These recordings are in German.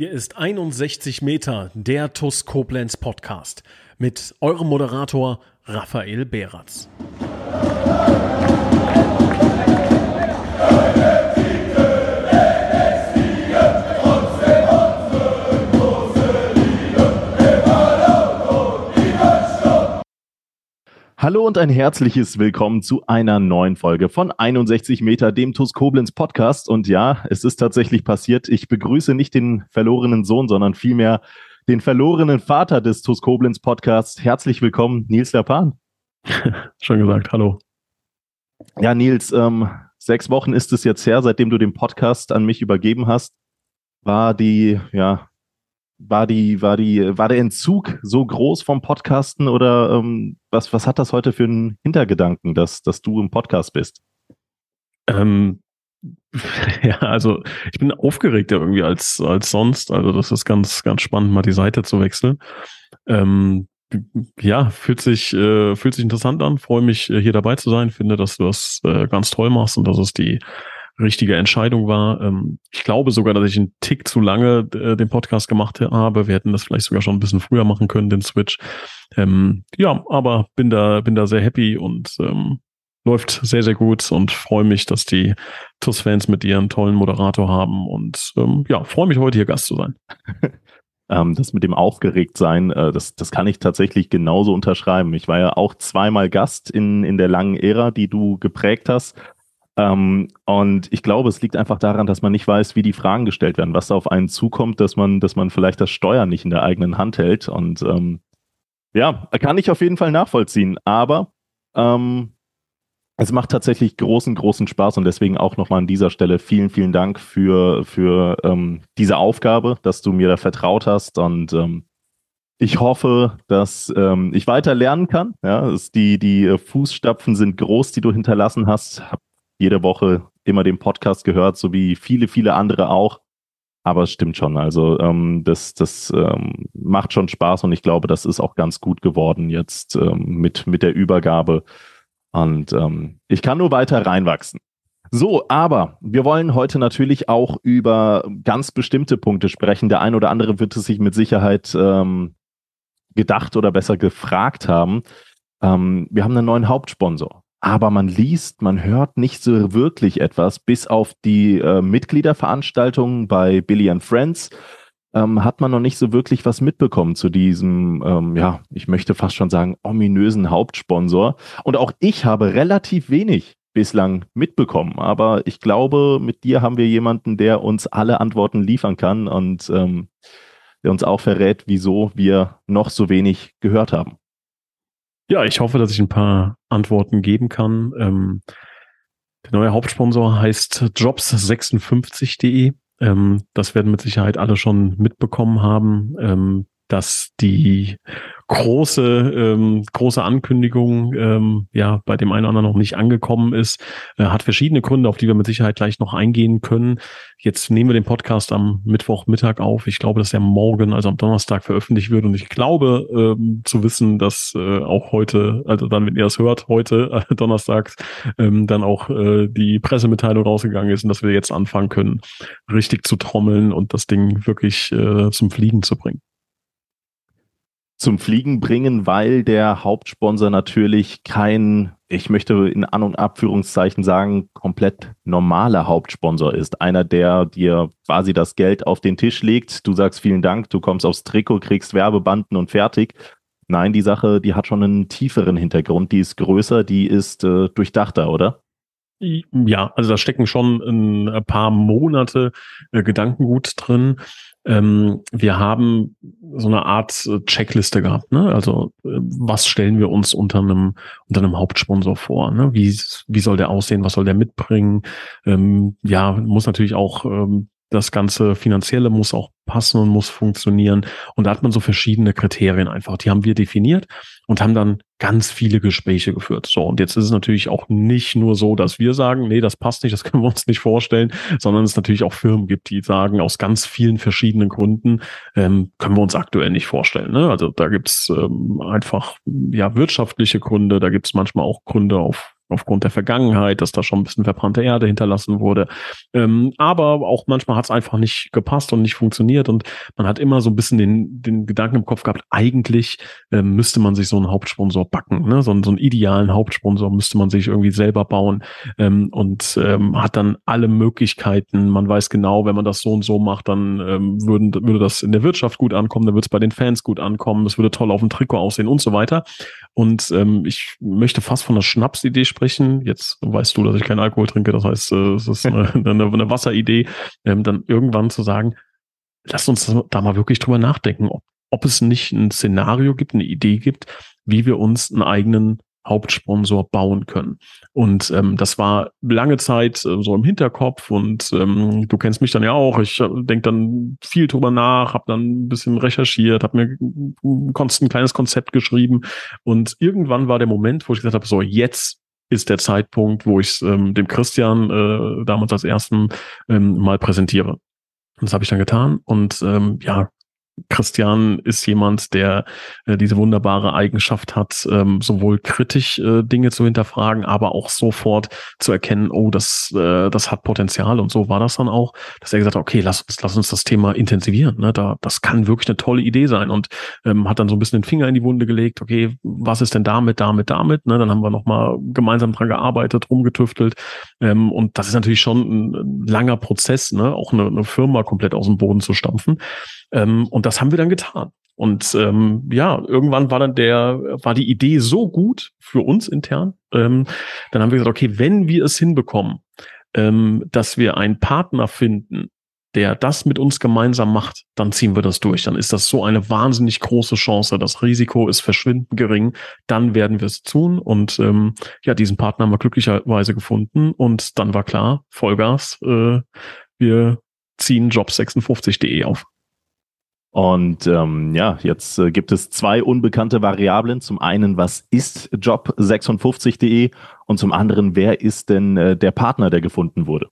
Hier ist 61 Meter, der TUS Koblenz Podcast mit eurem Moderator Raphael Beratz. Hallo und ein herzliches Willkommen zu einer neuen Folge von 61 Meter, dem TUS Koblenz Podcast. Und ja, es ist tatsächlich passiert. Ich begrüße nicht den verlorenen Sohn, sondern vielmehr den verlorenen Vater des TUS Koblenz Podcasts. Herzlich willkommen, Nils Lapan. Schon gesagt, hallo. Ja, Nils, ähm, sechs Wochen ist es jetzt her, seitdem du den Podcast an mich übergeben hast. War die, ja, war die, war die, war der Entzug so groß vom Podcasten oder ähm, was, was hat das heute für einen Hintergedanken, dass, dass du im Podcast bist? Ähm, ja, also ich bin aufgeregter irgendwie als, als sonst. Also das ist ganz, ganz spannend, mal die Seite zu wechseln. Ähm, ja, fühlt sich, äh, fühlt sich interessant an. Freue mich, äh, hier dabei zu sein. Finde, dass du das äh, ganz toll machst und dass es die richtige Entscheidung war. Ähm, ich glaube sogar, dass ich einen Tick zu lange äh, den Podcast gemacht habe. Wir hätten das vielleicht sogar schon ein bisschen früher machen können, den Switch. Ähm, ja, aber bin da, bin da sehr happy und ähm, läuft sehr, sehr gut und freue mich, dass die TUS-Fans mit einen tollen Moderator haben und ähm, ja, freue mich heute hier Gast zu sein. Ähm, das mit dem Aufgeregtsein, äh, das, das kann ich tatsächlich genauso unterschreiben. Ich war ja auch zweimal Gast in, in der langen Ära, die du geprägt hast. Ähm, und ich glaube, es liegt einfach daran, dass man nicht weiß, wie die Fragen gestellt werden, was da auf einen zukommt, dass man, dass man vielleicht das Steuern nicht in der eigenen Hand hält. Und ähm, ja, kann ich auf jeden Fall nachvollziehen. Aber ähm, es macht tatsächlich großen, großen Spaß und deswegen auch nochmal an dieser Stelle vielen, vielen Dank für, für ähm, diese Aufgabe, dass du mir da vertraut hast und ähm, ich hoffe, dass ähm, ich weiter lernen kann. Ja, die, die Fußstapfen sind groß, die du hinterlassen hast. Hab jede Woche immer den Podcast gehört, so wie viele, viele andere auch. Aber es stimmt schon. Also ähm, das, das ähm, macht schon Spaß und ich glaube, das ist auch ganz gut geworden jetzt ähm, mit, mit der Übergabe. Und ähm, ich kann nur weiter reinwachsen. So, aber wir wollen heute natürlich auch über ganz bestimmte Punkte sprechen. Der ein oder andere wird es sich mit Sicherheit ähm, gedacht oder besser gefragt haben. Ähm, wir haben einen neuen Hauptsponsor aber man liest, man hört nicht so wirklich etwas, bis auf die äh, Mitgliederveranstaltungen bei Billy and Friends. Ähm, hat man noch nicht so wirklich was mitbekommen zu diesem, ähm, ja, ich möchte fast schon sagen, ominösen Hauptsponsor. Und auch ich habe relativ wenig bislang mitbekommen. Aber ich glaube, mit dir haben wir jemanden, der uns alle Antworten liefern kann und ähm, der uns auch verrät, wieso wir noch so wenig gehört haben. Ja, ich hoffe, dass ich ein paar Antworten geben kann. Ähm, der neue Hauptsponsor heißt jobs56.de. Ähm, das werden mit Sicherheit alle schon mitbekommen haben, ähm, dass die große, ähm, große Ankündigung ähm, ja bei dem einen oder anderen noch nicht angekommen ist. Äh, hat verschiedene Gründe, auf die wir mit Sicherheit gleich noch eingehen können. Jetzt nehmen wir den Podcast am Mittwochmittag auf. Ich glaube, dass er morgen, also am Donnerstag, veröffentlicht wird. Und ich glaube ähm, zu wissen, dass äh, auch heute, also dann, wenn ihr das hört, heute, äh, donnerstags, ähm, dann auch äh, die Pressemitteilung rausgegangen ist und dass wir jetzt anfangen können, richtig zu trommeln und das Ding wirklich äh, zum Fliegen zu bringen zum Fliegen bringen, weil der Hauptsponsor natürlich kein, ich möchte in An- und Abführungszeichen sagen, komplett normaler Hauptsponsor ist. Einer, der dir quasi das Geld auf den Tisch legt. Du sagst vielen Dank, du kommst aufs Trikot, kriegst Werbebanden und fertig. Nein, die Sache, die hat schon einen tieferen Hintergrund, die ist größer, die ist äh, durchdachter, oder? Ja, also da stecken schon ein paar Monate äh, Gedankengut drin. Ähm, wir haben so eine Art äh, Checkliste gehabt. Ne? Also äh, was stellen wir uns unter einem unter einem Hauptsponsor vor? Ne? Wie wie soll der aussehen? Was soll der mitbringen? Ähm, ja, muss natürlich auch ähm, das ganze Finanzielle muss auch passen und muss funktionieren. Und da hat man so verschiedene Kriterien einfach. Die haben wir definiert und haben dann ganz viele Gespräche geführt. So, und jetzt ist es natürlich auch nicht nur so, dass wir sagen, nee, das passt nicht, das können wir uns nicht vorstellen, sondern es natürlich auch Firmen gibt, die sagen, aus ganz vielen verschiedenen Gründen ähm, können wir uns aktuell nicht vorstellen. Ne? Also da gibt's ähm, einfach ja wirtschaftliche Gründe, da gibt's manchmal auch Gründe auf aufgrund der Vergangenheit, dass da schon ein bisschen verbrannte Erde hinterlassen wurde. Ähm, aber auch manchmal hat es einfach nicht gepasst und nicht funktioniert und man hat immer so ein bisschen den, den Gedanken im Kopf gehabt, eigentlich ähm, müsste man sich so einen Hauptsponsor backen, ne? so, so einen idealen Hauptsponsor müsste man sich irgendwie selber bauen ähm, und ähm, hat dann alle Möglichkeiten. Man weiß genau, wenn man das so und so macht, dann ähm, würden, würde das in der Wirtschaft gut ankommen, dann würde es bei den Fans gut ankommen, es würde toll auf dem Trikot aussehen und so weiter. Und ähm, ich möchte fast von einer Schnapsidee sprechen. Jetzt weißt du, dass ich keinen Alkohol trinke, das heißt, äh, es ist eine, eine, eine Wasseridee, ähm, dann irgendwann zu sagen, lasst uns da mal wirklich drüber nachdenken, ob, ob es nicht ein Szenario gibt, eine Idee gibt, wie wir uns einen eigenen Hauptsponsor bauen können. Und ähm, das war lange Zeit äh, so im Hinterkopf und ähm, du kennst mich dann ja auch. Ich äh, denke dann viel drüber nach, habe dann ein bisschen recherchiert, habe mir ein, ein kleines Konzept geschrieben und irgendwann war der Moment, wo ich gesagt habe, so jetzt ist der Zeitpunkt, wo ich ähm, dem Christian äh, damals als ersten ähm, mal präsentiere. Und das habe ich dann getan und ähm, ja, Christian ist jemand, der äh, diese wunderbare Eigenschaft hat, ähm, sowohl kritisch äh, Dinge zu hinterfragen, aber auch sofort zu erkennen, oh, das, äh, das hat Potenzial. Und so war das dann auch, dass er gesagt hat, okay, lass uns, lass uns das Thema intensivieren. Ne? Da, das kann wirklich eine tolle Idee sein. Und ähm, hat dann so ein bisschen den Finger in die Wunde gelegt, okay, was ist denn damit, damit, damit? Ne? Dann haben wir nochmal gemeinsam dran gearbeitet, rumgetüftelt. Ähm, und das ist natürlich schon ein langer Prozess, ne? auch eine, eine Firma komplett aus dem Boden zu stampfen. Ähm, und das haben wir dann getan. Und ähm, ja, irgendwann war dann der, war die Idee so gut für uns intern. Ähm, dann haben wir gesagt, okay, wenn wir es hinbekommen, ähm, dass wir einen Partner finden, der das mit uns gemeinsam macht, dann ziehen wir das durch. Dann ist das so eine wahnsinnig große Chance. Das Risiko ist verschwindend gering. Dann werden wir es tun. Und ähm, ja, diesen Partner haben wir glücklicherweise gefunden. Und dann war klar, Vollgas, äh, wir ziehen job56.de auf. Und ähm, ja, jetzt äh, gibt es zwei unbekannte Variablen. Zum einen, was ist Job56.de und zum anderen, wer ist denn äh, der Partner, der gefunden wurde?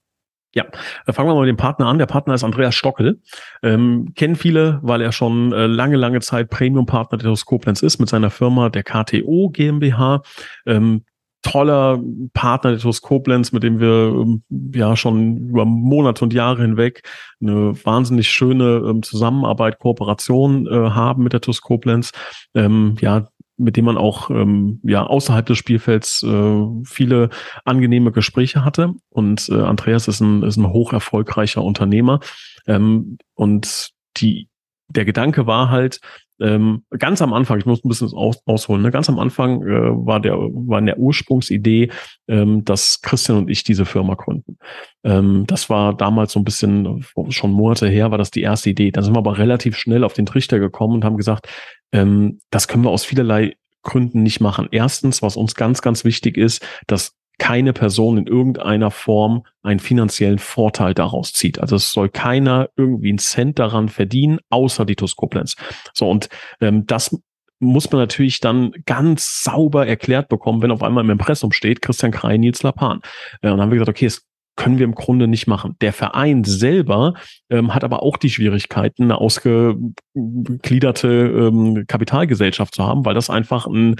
Ja, da fangen wir mal mit dem Partner an. Der Partner ist Andreas Stockel. Ähm, kennen viele, weil er schon äh, lange, lange Zeit Premium-Partner der Koblenz ist mit seiner Firma der KTO GmbH. Ähm, toller Partner der TUS Koblenz, mit dem wir ähm, ja schon über Monate und Jahre hinweg eine wahnsinnig schöne ähm, Zusammenarbeit, Kooperation äh, haben mit der TUS Koblenz. Ähm, ja, mit dem man auch ähm, ja außerhalb des Spielfelds äh, viele angenehme Gespräche hatte. Und äh, Andreas ist ein, ist ein hoch erfolgreicher Unternehmer. Ähm, und die der Gedanke war halt, ähm, ganz am Anfang, ich muss ein bisschen aus, ausholen, ne? ganz am Anfang äh, war der war in der Ursprungsidee, ähm, dass Christian und ich diese Firma gründen. Ähm, das war damals so ein bisschen schon Monate her, war das die erste Idee. Dann sind wir aber relativ schnell auf den Trichter gekommen und haben gesagt, ähm, das können wir aus vielerlei Gründen nicht machen. Erstens, was uns ganz, ganz wichtig ist, dass keine Person in irgendeiner Form einen finanziellen Vorteil daraus zieht. Also es soll keiner irgendwie einen Cent daran verdienen, außer die TUS Koblenz. So, und ähm, das muss man natürlich dann ganz sauber erklärt bekommen, wenn auf einmal im Impressum steht, Christian Krei, Nils Lapan. Äh, und dann haben wir gesagt, okay, es können wir im Grunde nicht machen. Der Verein selber ähm, hat aber auch die Schwierigkeiten, eine ausgegliederte ähm, Kapitalgesellschaft zu haben, weil das einfach ein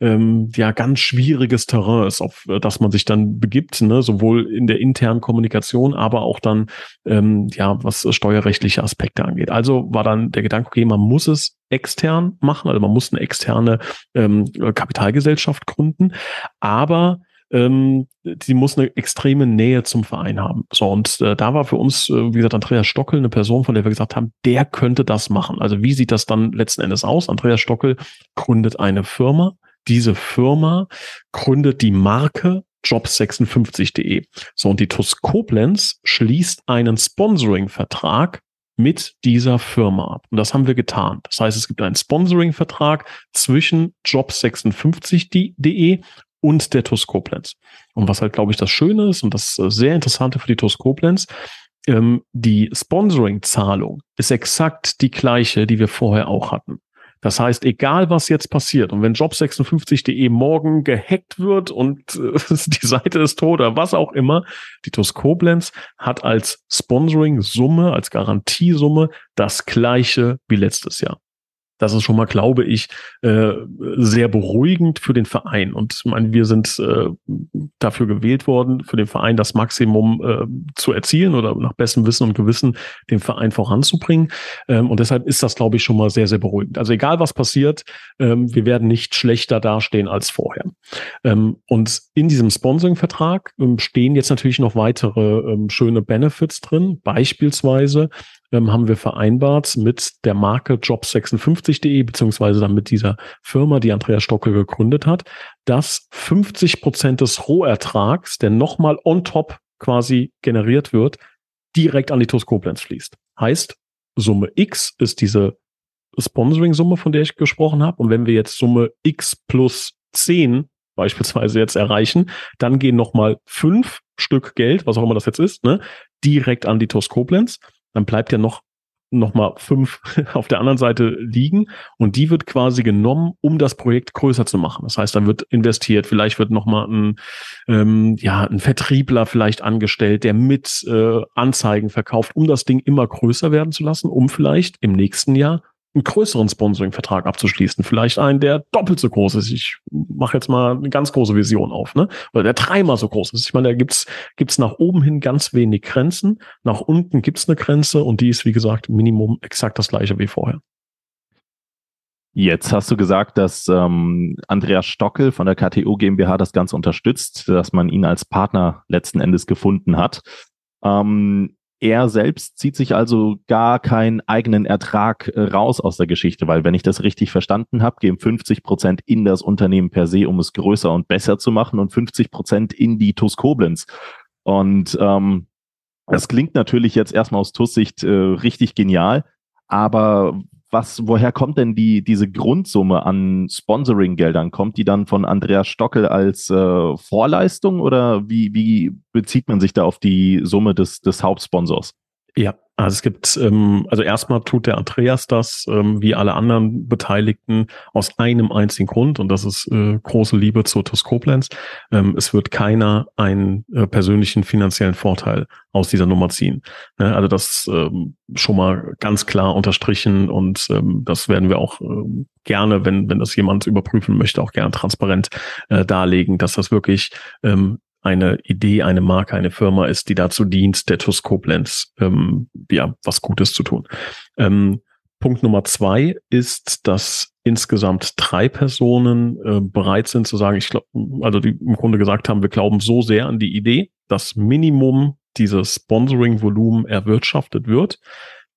ähm, ja ganz schwieriges Terrain ist, auf das man sich dann begibt, ne? sowohl in der internen Kommunikation, aber auch dann ähm, ja was steuerrechtliche Aspekte angeht. Also war dann der Gedanke, okay, man muss es extern machen, also man muss eine externe ähm, Kapitalgesellschaft gründen, aber ähm, die muss eine extreme Nähe zum Verein haben. So, und äh, da war für uns, äh, wie gesagt, Andreas Stockel eine Person, von der wir gesagt haben, der könnte das machen. Also wie sieht das dann letzten Endes aus? Andreas Stockel gründet eine Firma. Diese Firma gründet die Marke jobs56.de. So, und die TUS Koblenz schließt einen Sponsoring-Vertrag mit dieser Firma ab. Und das haben wir getan. Das heißt, es gibt einen Sponsoring-Vertrag zwischen jobs56.de und der TUS Koblenz. Und was halt, glaube ich, das Schöne ist und das äh, sehr Interessante für die TUS Koblenz, ähm, die Sponsoring-Zahlung ist exakt die gleiche, die wir vorher auch hatten. Das heißt, egal was jetzt passiert und wenn job56.de morgen gehackt wird und äh, die Seite ist tot oder was auch immer, die TUS Koblenz hat als Sponsoring-Summe, als Garantiesumme das gleiche wie letztes Jahr. Das ist schon mal, glaube ich, äh, sehr beruhigend für den Verein. Und ich meine, wir sind äh, dafür gewählt worden, für den Verein das Maximum äh, zu erzielen oder nach bestem Wissen und Gewissen den Verein voranzubringen. Ähm, und deshalb ist das, glaube ich, schon mal sehr, sehr beruhigend. Also egal was passiert, ähm, wir werden nicht schlechter dastehen als vorher. Ähm, und in diesem Sponsoring-Vertrag stehen jetzt natürlich noch weitere schöne Benefits drin. Beispielsweise ähm, haben wir vereinbart mit der Marke Jobs56.de, beziehungsweise dann mit dieser Firma, die Andreas Stockel gegründet hat, dass 50 Prozent des Rohertrags, der nochmal on top quasi generiert wird, direkt an die TUS Koblenz fließt. Heißt, Summe X ist diese Sponsoring-Summe, von der ich gesprochen habe. Und wenn wir jetzt Summe X plus 10 beispielsweise jetzt erreichen, dann gehen nochmal fünf Stück Geld, was auch immer das jetzt ist, ne, direkt an die TUS Koblenz dann bleibt ja noch noch mal fünf auf der anderen Seite liegen und die wird quasi genommen, um das Projekt größer zu machen. Das heißt, dann wird investiert, vielleicht wird noch mal ein ähm, ja ein Vertriebler vielleicht angestellt, der mit äh, Anzeigen verkauft, um das Ding immer größer werden zu lassen, um vielleicht im nächsten Jahr einen größeren Sponsoring-Vertrag abzuschließen. Vielleicht einen, der doppelt so groß ist. Ich mache jetzt mal eine ganz große Vision auf, ne? Oder der dreimal so groß ist. Ich meine, da gibt's gibt's nach oben hin ganz wenig Grenzen. Nach unten gibt's eine Grenze und die ist, wie gesagt, Minimum exakt das gleiche wie vorher. Jetzt hast du gesagt, dass ähm, Andreas Stockel von der KTO GmbH das Ganze unterstützt, dass man ihn als Partner letzten Endes gefunden hat. Ähm, er selbst zieht sich also gar keinen eigenen Ertrag äh, raus aus der Geschichte, weil wenn ich das richtig verstanden habe, gehen 50 Prozent in das Unternehmen per se, um es größer und besser zu machen und 50 Prozent in die TUS Koblenz. Und ähm, das klingt natürlich jetzt erstmal aus TUS-Sicht äh, richtig genial, aber was, woher kommt denn die, diese Grundsumme an Sponsoring-Geldern? Kommt die dann von Andreas Stockel als äh, Vorleistung oder wie, wie bezieht man sich da auf die Summe des, des Hauptsponsors? Ja, also es gibt, ähm, also erstmal tut der Andreas das, ähm, wie alle anderen Beteiligten, aus einem einzigen Grund und das ist äh, große Liebe zur TUS Koblenz. Ähm, es wird keiner einen äh, persönlichen finanziellen Vorteil aus dieser Nummer ziehen. Ne? Also das ähm, schon mal ganz klar unterstrichen und ähm, das werden wir auch ähm, gerne, wenn, wenn das jemand überprüfen möchte, auch gerne transparent äh, darlegen, dass das wirklich ähm, eine Idee, eine Marke, eine Firma ist, die dazu dient, der TUS Koblenz ähm, ja, was Gutes zu tun. Ähm, Punkt Nummer zwei ist, dass insgesamt drei Personen äh, bereit sind zu sagen, ich glaube, also die im Grunde gesagt haben, wir glauben so sehr an die Idee, dass Minimum dieses Sponsoring-Volumen erwirtschaftet wird,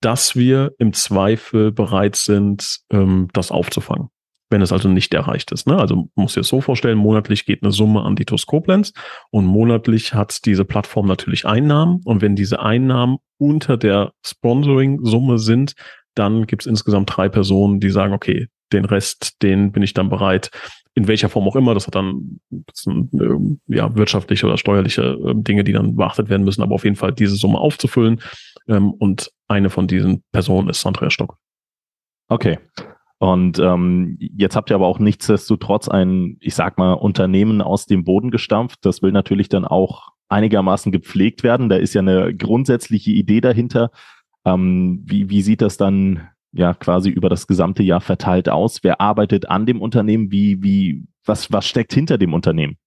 dass wir im Zweifel bereit sind, ähm, das aufzufangen wenn es also nicht erreicht ist. Ne? Also muss dir so vorstellen, monatlich geht eine Summe an die TUS Koblenz und monatlich hat diese Plattform natürlich Einnahmen und wenn diese Einnahmen unter der Sponsoring-Summe sind, dann gibt es insgesamt drei Personen, die sagen, okay, den Rest, den bin ich dann bereit, in welcher Form auch immer, das hat dann das sind, äh, ja, wirtschaftliche oder steuerliche äh, Dinge, die dann beachtet werden müssen, aber auf jeden Fall diese Summe aufzufüllen. Ähm, und eine von diesen Personen ist Andreas Stock. Okay. Und ähm, jetzt habt ihr aber auch nichtsdestotrotz ein, ich sag mal, Unternehmen aus dem Boden gestampft. Das will natürlich dann auch einigermaßen gepflegt werden. Da ist ja eine grundsätzliche Idee dahinter. Ähm, wie, wie sieht das dann ja quasi über das gesamte Jahr verteilt aus? Wer arbeitet an dem Unternehmen? Wie, wie, was, was steckt hinter dem Unternehmen?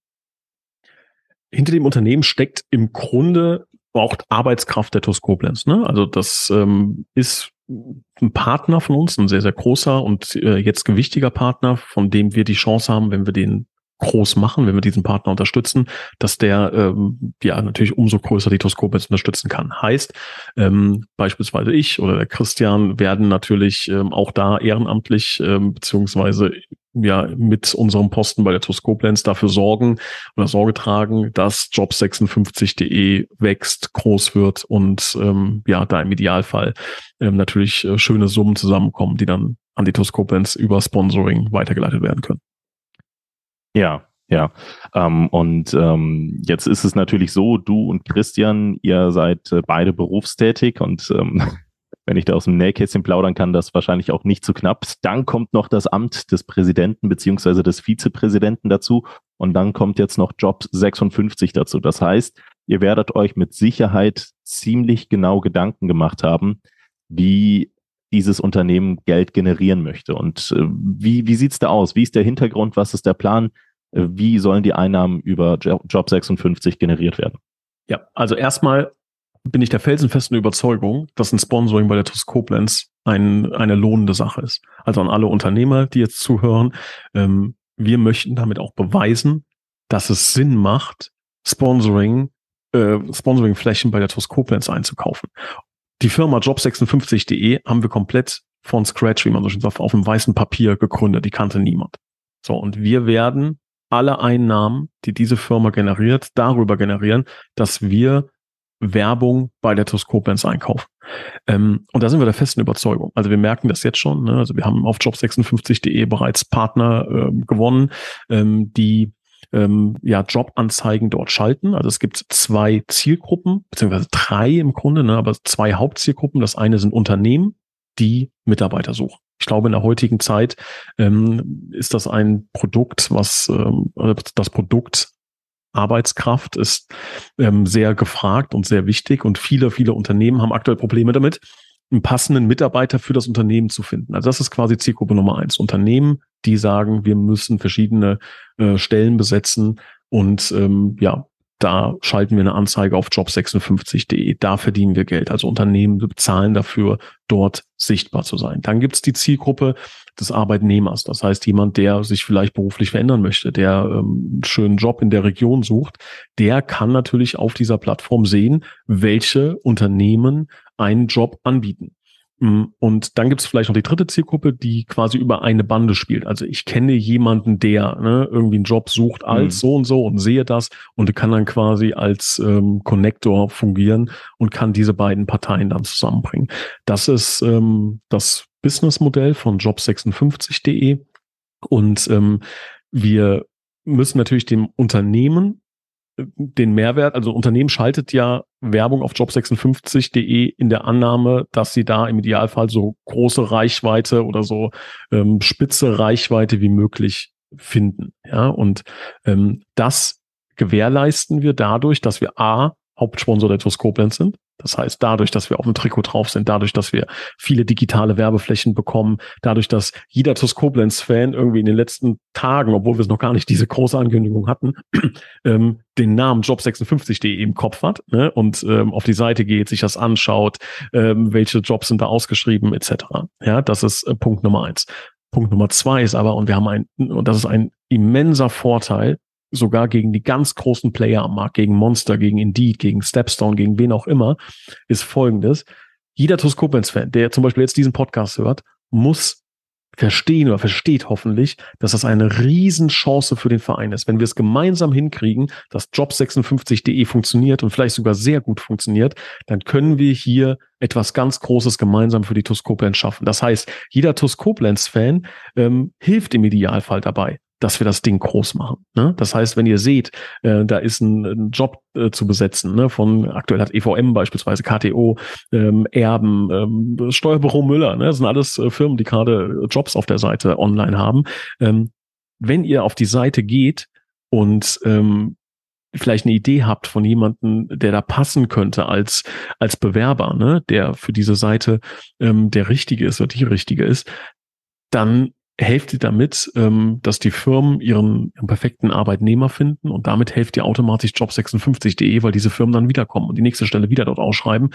Hinter dem Unternehmen steckt im Grunde auch Arbeitskraft der TUS Koblenz. Ne? Also das ähm, ist ein Partner von uns, ein sehr, sehr großer und äh, jetzt gewichtiger Partner, von dem wir die Chance haben, wenn wir den groß machen, wenn wir diesen Partner unterstützen, dass der ähm, ja natürlich umso größer die Toskopets unterstützen kann. Heißt, ähm, beispielsweise ich oder der Christian werden natürlich ähm, auch da ehrenamtlich ähm, beziehungsweise ja mit unserem Posten bei der TUS dafür sorgen oder Sorge tragen, dass Job56.de wächst, groß wird und ähm, ja, da im Idealfall ähm, natürlich äh, schöne Summen zusammenkommen, die dann an die TUS über Sponsoring weitergeleitet werden können. Ja, ja. Ähm, und ähm, jetzt ist es natürlich so, du und Christian, ihr seid äh, beide berufstätig und ähm, wenn ich da aus dem Nähkästchen plaudern kann, das wahrscheinlich auch nicht zu knapp. Dann kommt noch das Amt des Präsidenten beziehungsweise des Vizepräsidenten dazu und dann kommt jetzt noch Job 56 dazu. Das heißt, ihr werdet euch mit Sicherheit ziemlich genau Gedanken gemacht haben, wie dieses Unternehmen Geld generieren möchte. Und äh, wie, wie sieht's da aus? Wie ist der Hintergrund? Was ist der Plan? Äh, wie sollen die Einnahmen über Job 56 generiert werden? Ja, also erstmal bin ich der felsenfesten Überzeugung, dass ein Sponsoring bei der TUS Koblenz ein, eine lohnende Sache ist. Also an alle Unternehmer, die jetzt zuhören, ähm, wir möchten damit auch beweisen, dass es Sinn macht, Sponsoring, äh, Sponsoring-Flächen bei der TUS Koblenz einzukaufen. Die Firma job56.de haben wir komplett von Scratch, wie man so schön sagt, auf dem weißen Papier gegründet. Die kannte niemand. So, und wir werden alle Einnahmen, die diese Firma generiert, darüber generieren, dass wir Werbung bei der TUS einkaufen. Ähm, und da sind wir der festen Überzeugung. Also wir merken das jetzt schon. Ne? Also wir haben auf job56.de bereits Partner äh, gewonnen, ähm, die ähm, ja, Jobanzeigen dort schalten. Also es gibt zwei Zielgruppen, beziehungsweise drei im Grunde, ne, aber zwei Hauptzielgruppen. Das eine sind Unternehmen, die Mitarbeiter suchen. Ich glaube, in der heutigen Zeit ähm, ist das ein Produkt, was ähm, das Produkt Arbeitskraft ist ähm, sehr gefragt und sehr wichtig und viele, viele Unternehmen haben aktuell Probleme damit, einen passenden Mitarbeiter für das Unternehmen zu finden. Also das ist quasi Zielgruppe Nummer eins. Unternehmen, die sagen, wir müssen verschiedene äh, Stellen besetzen und ähm, ja, da schalten wir eine Anzeige auf job56.de. Da verdienen wir Geld. Also Unternehmen bezahlen dafür, dort sichtbar zu sein. Dann gibt es die Zielgruppe des Arbeitnehmers. Das heißt, jemand, der sich vielleicht beruflich verändern möchte, der ähm, einen schönen Job in der Region sucht, der kann natürlich auf dieser Plattform sehen, welche Unternehmen einen Job anbieten. Mm, und dann gibt es vielleicht noch die dritte Zielgruppe, die quasi über eine Bande spielt. Also ich kenne jemanden, der ne, irgendwie einen Job sucht als mhm. so und so und sehe das und kann dann quasi als ähm, Connector fungieren und kann diese beiden Parteien dann zusammenbringen. Das ist ähm, das Businessmodell von job56.de und ähm, wir müssen natürlich dem Unternehmen den Mehrwert, also Unternehmen schaltet ja Werbung auf job56.de in der Annahme, dass sie da im Idealfall so große Reichweite oder so ähm, spitze Reichweite wie möglich finden. Ja, und ähm, das gewährleisten wir dadurch, dass wir A, Hauptsponsor der TUS Koblenz sind. Das heißt, dadurch, dass wir auf dem Trikot drauf sind, dadurch, dass wir viele digitale Werbeflächen bekommen, dadurch, dass jeder TUS Koblenz-Fan irgendwie in den letzten Tagen, obwohl wir es noch gar nicht diese große Ankündigung hatten, ähm, den Namen job56.de im Kopf hat ne, und ähm, auf die Seite geht, sich das anschaut, ähm, welche Jobs sind da ausgeschrieben, etc. Ja, das ist äh, Punkt Nummer eins. Punkt Nummer zwei ist aber, und wir haben ein, und das ist ein immenser Vorteil, sogar gegen die ganz großen Player am Markt, gegen Monster, gegen Indeed, gegen Stepstone, gegen wen auch immer, ist folgendes. Jeder TuS fan der zum Beispiel jetzt diesen Podcast hört, muss verstehen oder versteht hoffentlich, dass das eine Riesenchance für den Verein ist. Wenn wir es gemeinsam hinkriegen, dass Job56.de funktioniert und vielleicht sogar sehr gut funktioniert, dann können wir hier etwas ganz Großes gemeinsam für die TuS schaffen. Das heißt, jeder TuS fan ähm, hilft im Idealfall dabei dass wir das Ding groß machen. Ne? Das heißt, wenn ihr seht, äh, da ist ein, ein Job äh, zu besetzen, ne? von aktuell hat EVM beispielsweise, KTO, ähm, Erben, ähm, Steuerbüro Müller, ne? das sind alles äh, Firmen, die gerade Jobs auf der Seite online haben. Ähm, wenn ihr auf die Seite geht und ähm, vielleicht eine Idee habt von jemandem, der da passen könnte als, als Bewerber, ne, der für diese Seite ähm, der richtige ist oder die richtige ist, dann helft ihr damit, ähm, dass die Firmen ihren, ihren, perfekten Arbeitnehmer finden und damit helft ihr automatisch job56.de, weil diese Firmen dann wiederkommen und die nächste Stelle wieder dort ausschreiben,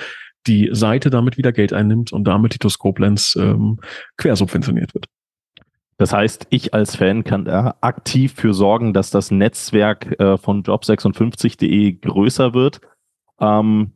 die Seite damit wieder Geld einnimmt und damit die Toskoplenz ähm, quersubventioniert wird. Das heißt, ich als Fan kann da aktiv für sorgen, dass das Netzwerk äh, von job56.de größer wird. Ähm,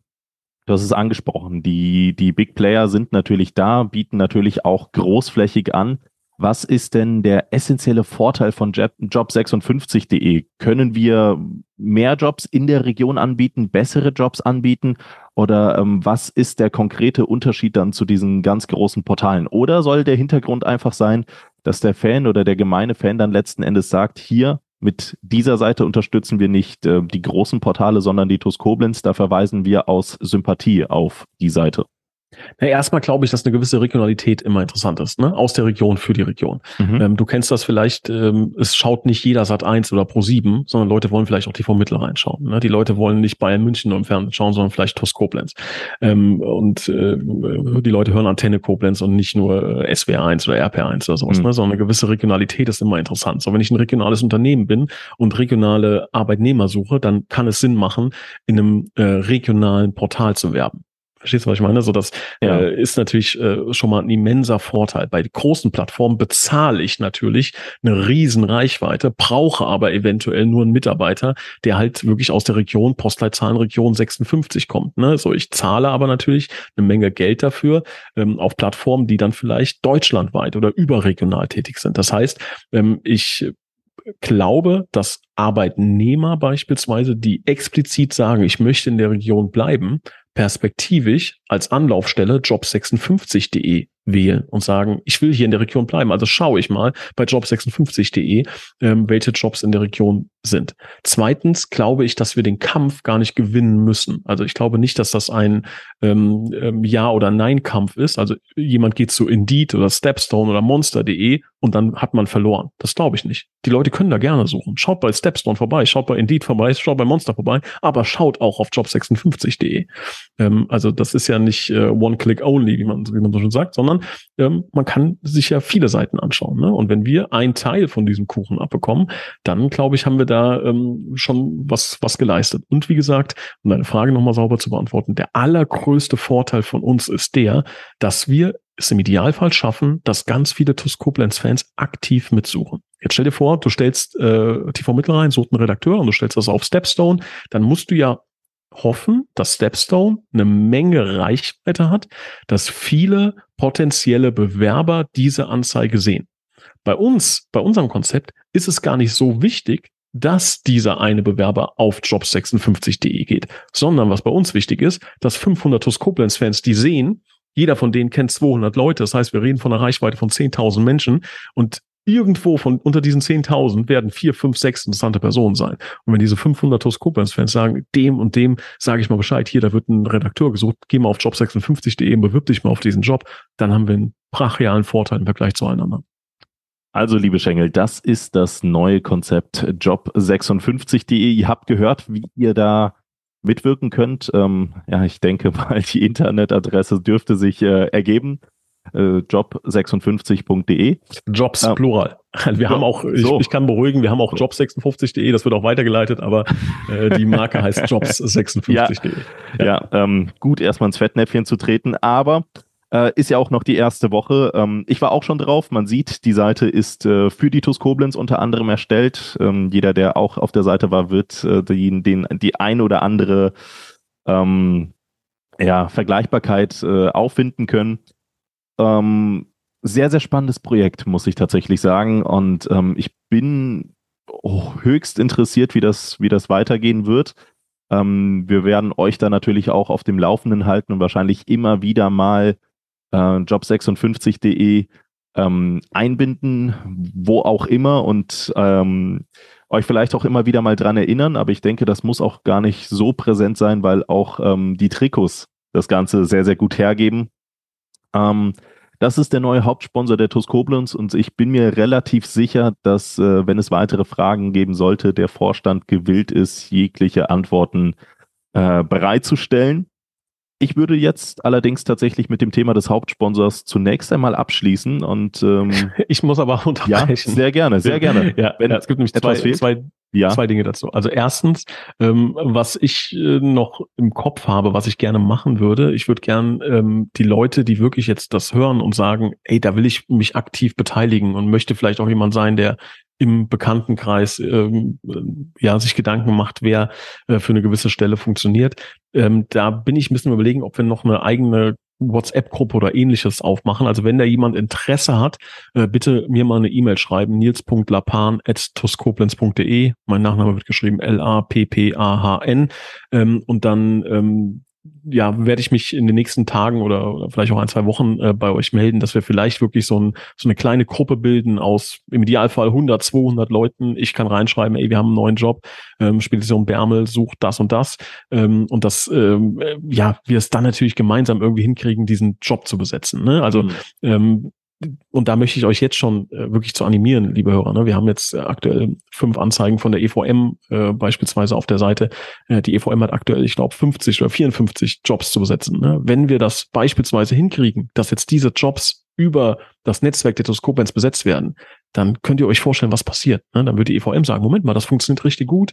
Du hast es angesprochen. Die, die Big Player sind natürlich da, bieten natürlich auch großflächig an. Was ist denn der essentielle Vorteil von Job56.de? Können wir mehr Jobs in der Region anbieten, bessere Jobs anbieten? Oder ähm, was ist der konkrete Unterschied dann zu diesen ganz großen Portalen? Oder soll der Hintergrund einfach sein, dass der Fan oder der gemeine Fan dann letzten Endes sagt, hier mit dieser Seite unterstützen wir nicht äh, die großen Portale, sondern die TUS Koblenz, da verweisen wir aus Sympathie auf die Seite. Na, erstmal glaube ich, dass eine gewisse Regionalität immer interessant ist, ne? Aus der Region für die Region. Mhm. Ähm, du kennst das vielleicht, ähm, es schaut nicht jeder Sat 1 oder Pro 7, sondern Leute wollen vielleicht auch TV Mittel reinschauen. Ne? Die Leute wollen nicht Bayern München nur im Fernsehen schauen, sondern vielleicht TUS Koblenz. Ähm, und äh, die Leute hören Antenne Koblenz und nicht nur äh, SWR 1 oder RP 1 oder sowas, mhm. ne? Sondern eine gewisse Regionalität ist immer interessant. So, wenn ich ein regionales Unternehmen bin und regionale Arbeitnehmer suche, dann kann es Sinn machen, in einem äh, regionalen Portal zu werben. Verstehst du, was ich meine? So, das ja. äh, ist natürlich äh, schon mal ein immenser Vorteil. Bei großen Plattformen bezahle ich natürlich eine riesen Reichweite, brauche aber eventuell nur einen Mitarbeiter, der halt wirklich aus der Region, Postleitzahlenregion 56 kommt. Ne? So, ich zahle aber natürlich eine Menge Geld dafür ähm, auf Plattformen, die dann vielleicht deutschlandweit oder überregional tätig sind. Das heißt, ähm, ich glaube, dass Arbeitnehmer beispielsweise, die explizit sagen, ich möchte in der Region bleiben, perspektivisch als Anlaufstelle job56.de wählen und sagen, ich will hier in der Region bleiben. Also schaue ich mal bei job56.de, ähm, welche Jobs in der Region sind. Zweitens glaube ich, dass wir den Kampf gar nicht gewinnen müssen. Also ich glaube nicht, dass das ein ähm, ähm Ja- oder Nein-Kampf ist. Also jemand geht zu Indeed oder Stepstone oder Monster.de und dann hat man verloren. Das glaube ich nicht. Die Leute können da gerne suchen. Schaut bei Stepstone vorbei, schaut bei Indeed vorbei, schaut bei Monster vorbei, aber schaut auch auf job56.de. Ähm, also das ist ja nicht äh, One-Click-Only, wie man, wie man so schon sagt, sondern ähm, man kann sich ja viele Seiten anschauen. Ne? Und wenn wir ein Teil von diesem Kuchen abbekommen, dann glaube ich, haben wir da ähm, schon was, was geleistet. Und wie gesagt, um deine Frage nochmal sauber zu beantworten, der allergrößte Vorteil von uns ist der, dass wir es im Idealfall schaffen, dass ganz viele TUS Koblenz-Fans aktiv mitsuchen. Jetzt stell dir vor, du stellst äh, TV Mittel rein, sucht einen Redakteur und du stellst das auf Stepstone, dann musst du ja hoffen, dass Stepstone eine Menge Reichweite hat, dass viele potenzielle Bewerber diese Anzeige sehen. Bei uns, bei unserem Konzept ist es gar nicht so wichtig, dass dieser eine Bewerber auf jobs56.de geht, sondern was bei uns wichtig ist, dass 500 TUS Koblenz Fans die sehen, jeder von denen kennt 200 Leute, das heißt, wir reden von einer Reichweite von 10.000 Menschen. Und irgendwo von unter diesen 10.000 werden vier, fünf, sechs interessante Personen sein. Und wenn diese 500 TUS Koblenz-Fans sagen, dem und dem sage ich mal Bescheid, hier, da wird ein Redakteur gesucht, geh mal auf job56.de und bewirb dich mal auf diesen Job, dann haben wir einen brachialen Vorteil im Vergleich zueinander. Also, liebe Schengel, das ist das neue Konzept job56.de. Ihr habt gehört, wie ihr da mitwirken könnt. Ähm, ja, ich denke mal, die Internetadresse dürfte sich äh, ergeben job56.de. Jobs ähm, Plural. Wir haben auch, ich, so. ich, kann beruhigen, wir haben auch job56.de, das wird auch weitergeleitet, aber äh, die Marke heißt jobs56.de. Ja, ja. ja ähm, gut, erstmal ins Fettnäpfchen zu treten, aber äh, ist ja auch noch die erste Woche. Ähm, ich war auch schon drauf. Man sieht, die Seite ist äh, für die TUS Koblenz unter anderem erstellt. Ähm, jeder, der auch auf der Seite war, wird äh, die, den, die ein oder andere ähm, ja, Vergleichbarkeit äh, auffinden können. Ähm, sehr, sehr spannendes Projekt, muss ich tatsächlich sagen. Und ähm, ich bin höchst interessiert, wie das, wie das weitergehen wird. Ähm, wir werden euch da natürlich auch auf dem Laufenden halten und wahrscheinlich immer wieder mal äh, job56.de ähm, einbinden, wo auch immer und ähm, euch vielleicht auch immer wieder mal dran erinnern. Aber ich denke, das muss auch gar nicht so präsent sein, weil auch ähm, die Trikots das Ganze sehr, sehr gut hergeben. Ähm, das ist der neue Hauptsponsor der TUS Koblenz und ich bin mir relativ sicher, dass, äh, wenn es weitere Fragen geben sollte, der Vorstand gewillt ist, jegliche Antworten äh, bereitzustellen. Ich würde jetzt allerdings tatsächlich mit dem Thema des Hauptsponsors zunächst einmal abschließen und ähm, ich muss aber unterbrechen. Ja, sehr gerne, sehr gerne. ja, Wenn ja, es gibt nämlich zwei, zwei, ja. zwei Dinge dazu. Also erstens, ähm, was ich äh, noch im Kopf habe, was ich gerne machen würde, ich würde gern ähm, die Leute, die wirklich jetzt das hören und sagen, ey, da will ich mich aktiv beteiligen und möchte vielleicht auch jemand sein, der im Bekanntenkreis ähm, ja sich Gedanken macht, wer äh, für eine gewisse Stelle funktioniert. Ähm, da bin ich ein bisschen überlegen, ob wir noch eine eigene WhatsApp-Gruppe oder ähnliches aufmachen. Also wenn da jemand Interesse hat, äh, bitte mir mal eine E-Mail schreiben, nils.lapan.tuskoblenz.de. Mein Nachname wird geschrieben L-A-P-P-A-H-N. Ähm, und dann ähm, ja, werde ich mich in den nächsten Tagen oder, oder vielleicht auch ein, zwei Wochen äh, bei euch melden, dass wir vielleicht wirklich so, ein, so eine kleine Gruppe bilden aus im Idealfall 100, 200 Leuten. Ich kann reinschreiben, ey, wir haben einen neuen Job, ähm, Spedition Bärmel sucht das und das. Ähm, und das, ähm, äh, ja, wir es dann natürlich gemeinsam irgendwie hinkriegen, diesen Job zu besetzen. Ne? Also mhm. ähm, und da möchte ich euch jetzt schon äh, wirklich zu animieren, liebe Hörer. Ne? Wir haben jetzt äh, aktuell fünf Anzeigen von der EVM äh, beispielsweise auf der Seite. Äh, die EVM hat aktuell, ich glaube, 50 oder 54 Jobs zu besetzen. Ne? Wenn wir das beispielsweise hinkriegen, dass jetzt diese Jobs über das Netzwerk der Toskopens besetzt werden, dann könnt ihr euch vorstellen, was passiert. Ne? Dann wird die EVM sagen, Moment mal, das funktioniert richtig gut.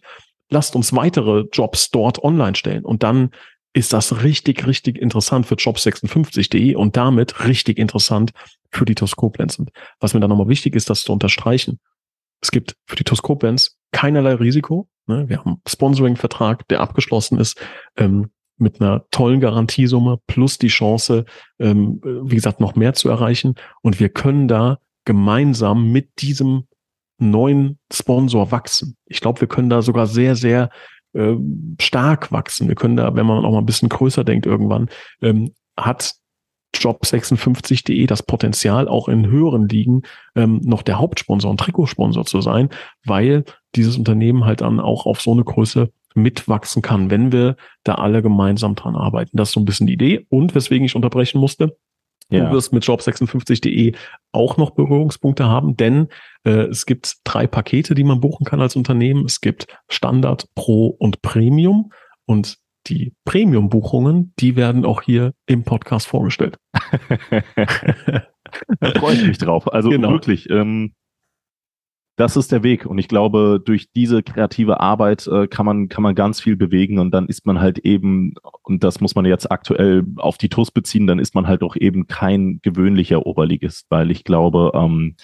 Lasst uns weitere Jobs dort online stellen. Und dann ist das richtig, richtig interessant für Jobs56.de und damit richtig interessant für die Toskopens. Und was mir da nochmal wichtig ist, das zu unterstreichen. Es gibt für die Toskopens keinerlei Risiko. Ne? Wir haben einen Sponsoring-Vertrag, der abgeschlossen ist, ähm, mit einer tollen Garantiesumme plus die Chance, ähm, wie gesagt, noch mehr zu erreichen. Und wir können da gemeinsam mit diesem neuen Sponsor wachsen. Ich glaube, wir können da sogar sehr, sehr äh, stark wachsen. Wir können da, wenn man auch mal ein bisschen größer denkt irgendwann, ähm, hat Job56.de das Potenzial, auch in höheren Ligen ähm, noch der Hauptsponsor und Trikotsponsor zu sein, weil dieses Unternehmen halt dann auch auf so eine Größe mitwachsen kann, wenn wir da alle gemeinsam dran arbeiten. Das ist so ein bisschen die Idee. Und weswegen ich unterbrechen musste, ja. Du wirst mit Job56.de auch noch Berührungspunkte haben, denn äh, es gibt drei Pakete, die man buchen kann als Unternehmen. Es gibt Standard, Pro und Premium. Und die Premium-Buchungen, die werden auch hier im Podcast vorgestellt. da freue ich mich drauf. Also genau. wirklich, ähm, das ist der Weg. Und ich glaube, durch diese kreative Arbeit äh, kann man, kann man ganz viel bewegen und dann ist man halt eben, und das muss man jetzt aktuell auf die TUS beziehen, dann ist man halt auch eben kein gewöhnlicher Oberligist, weil ich glaube, ähm,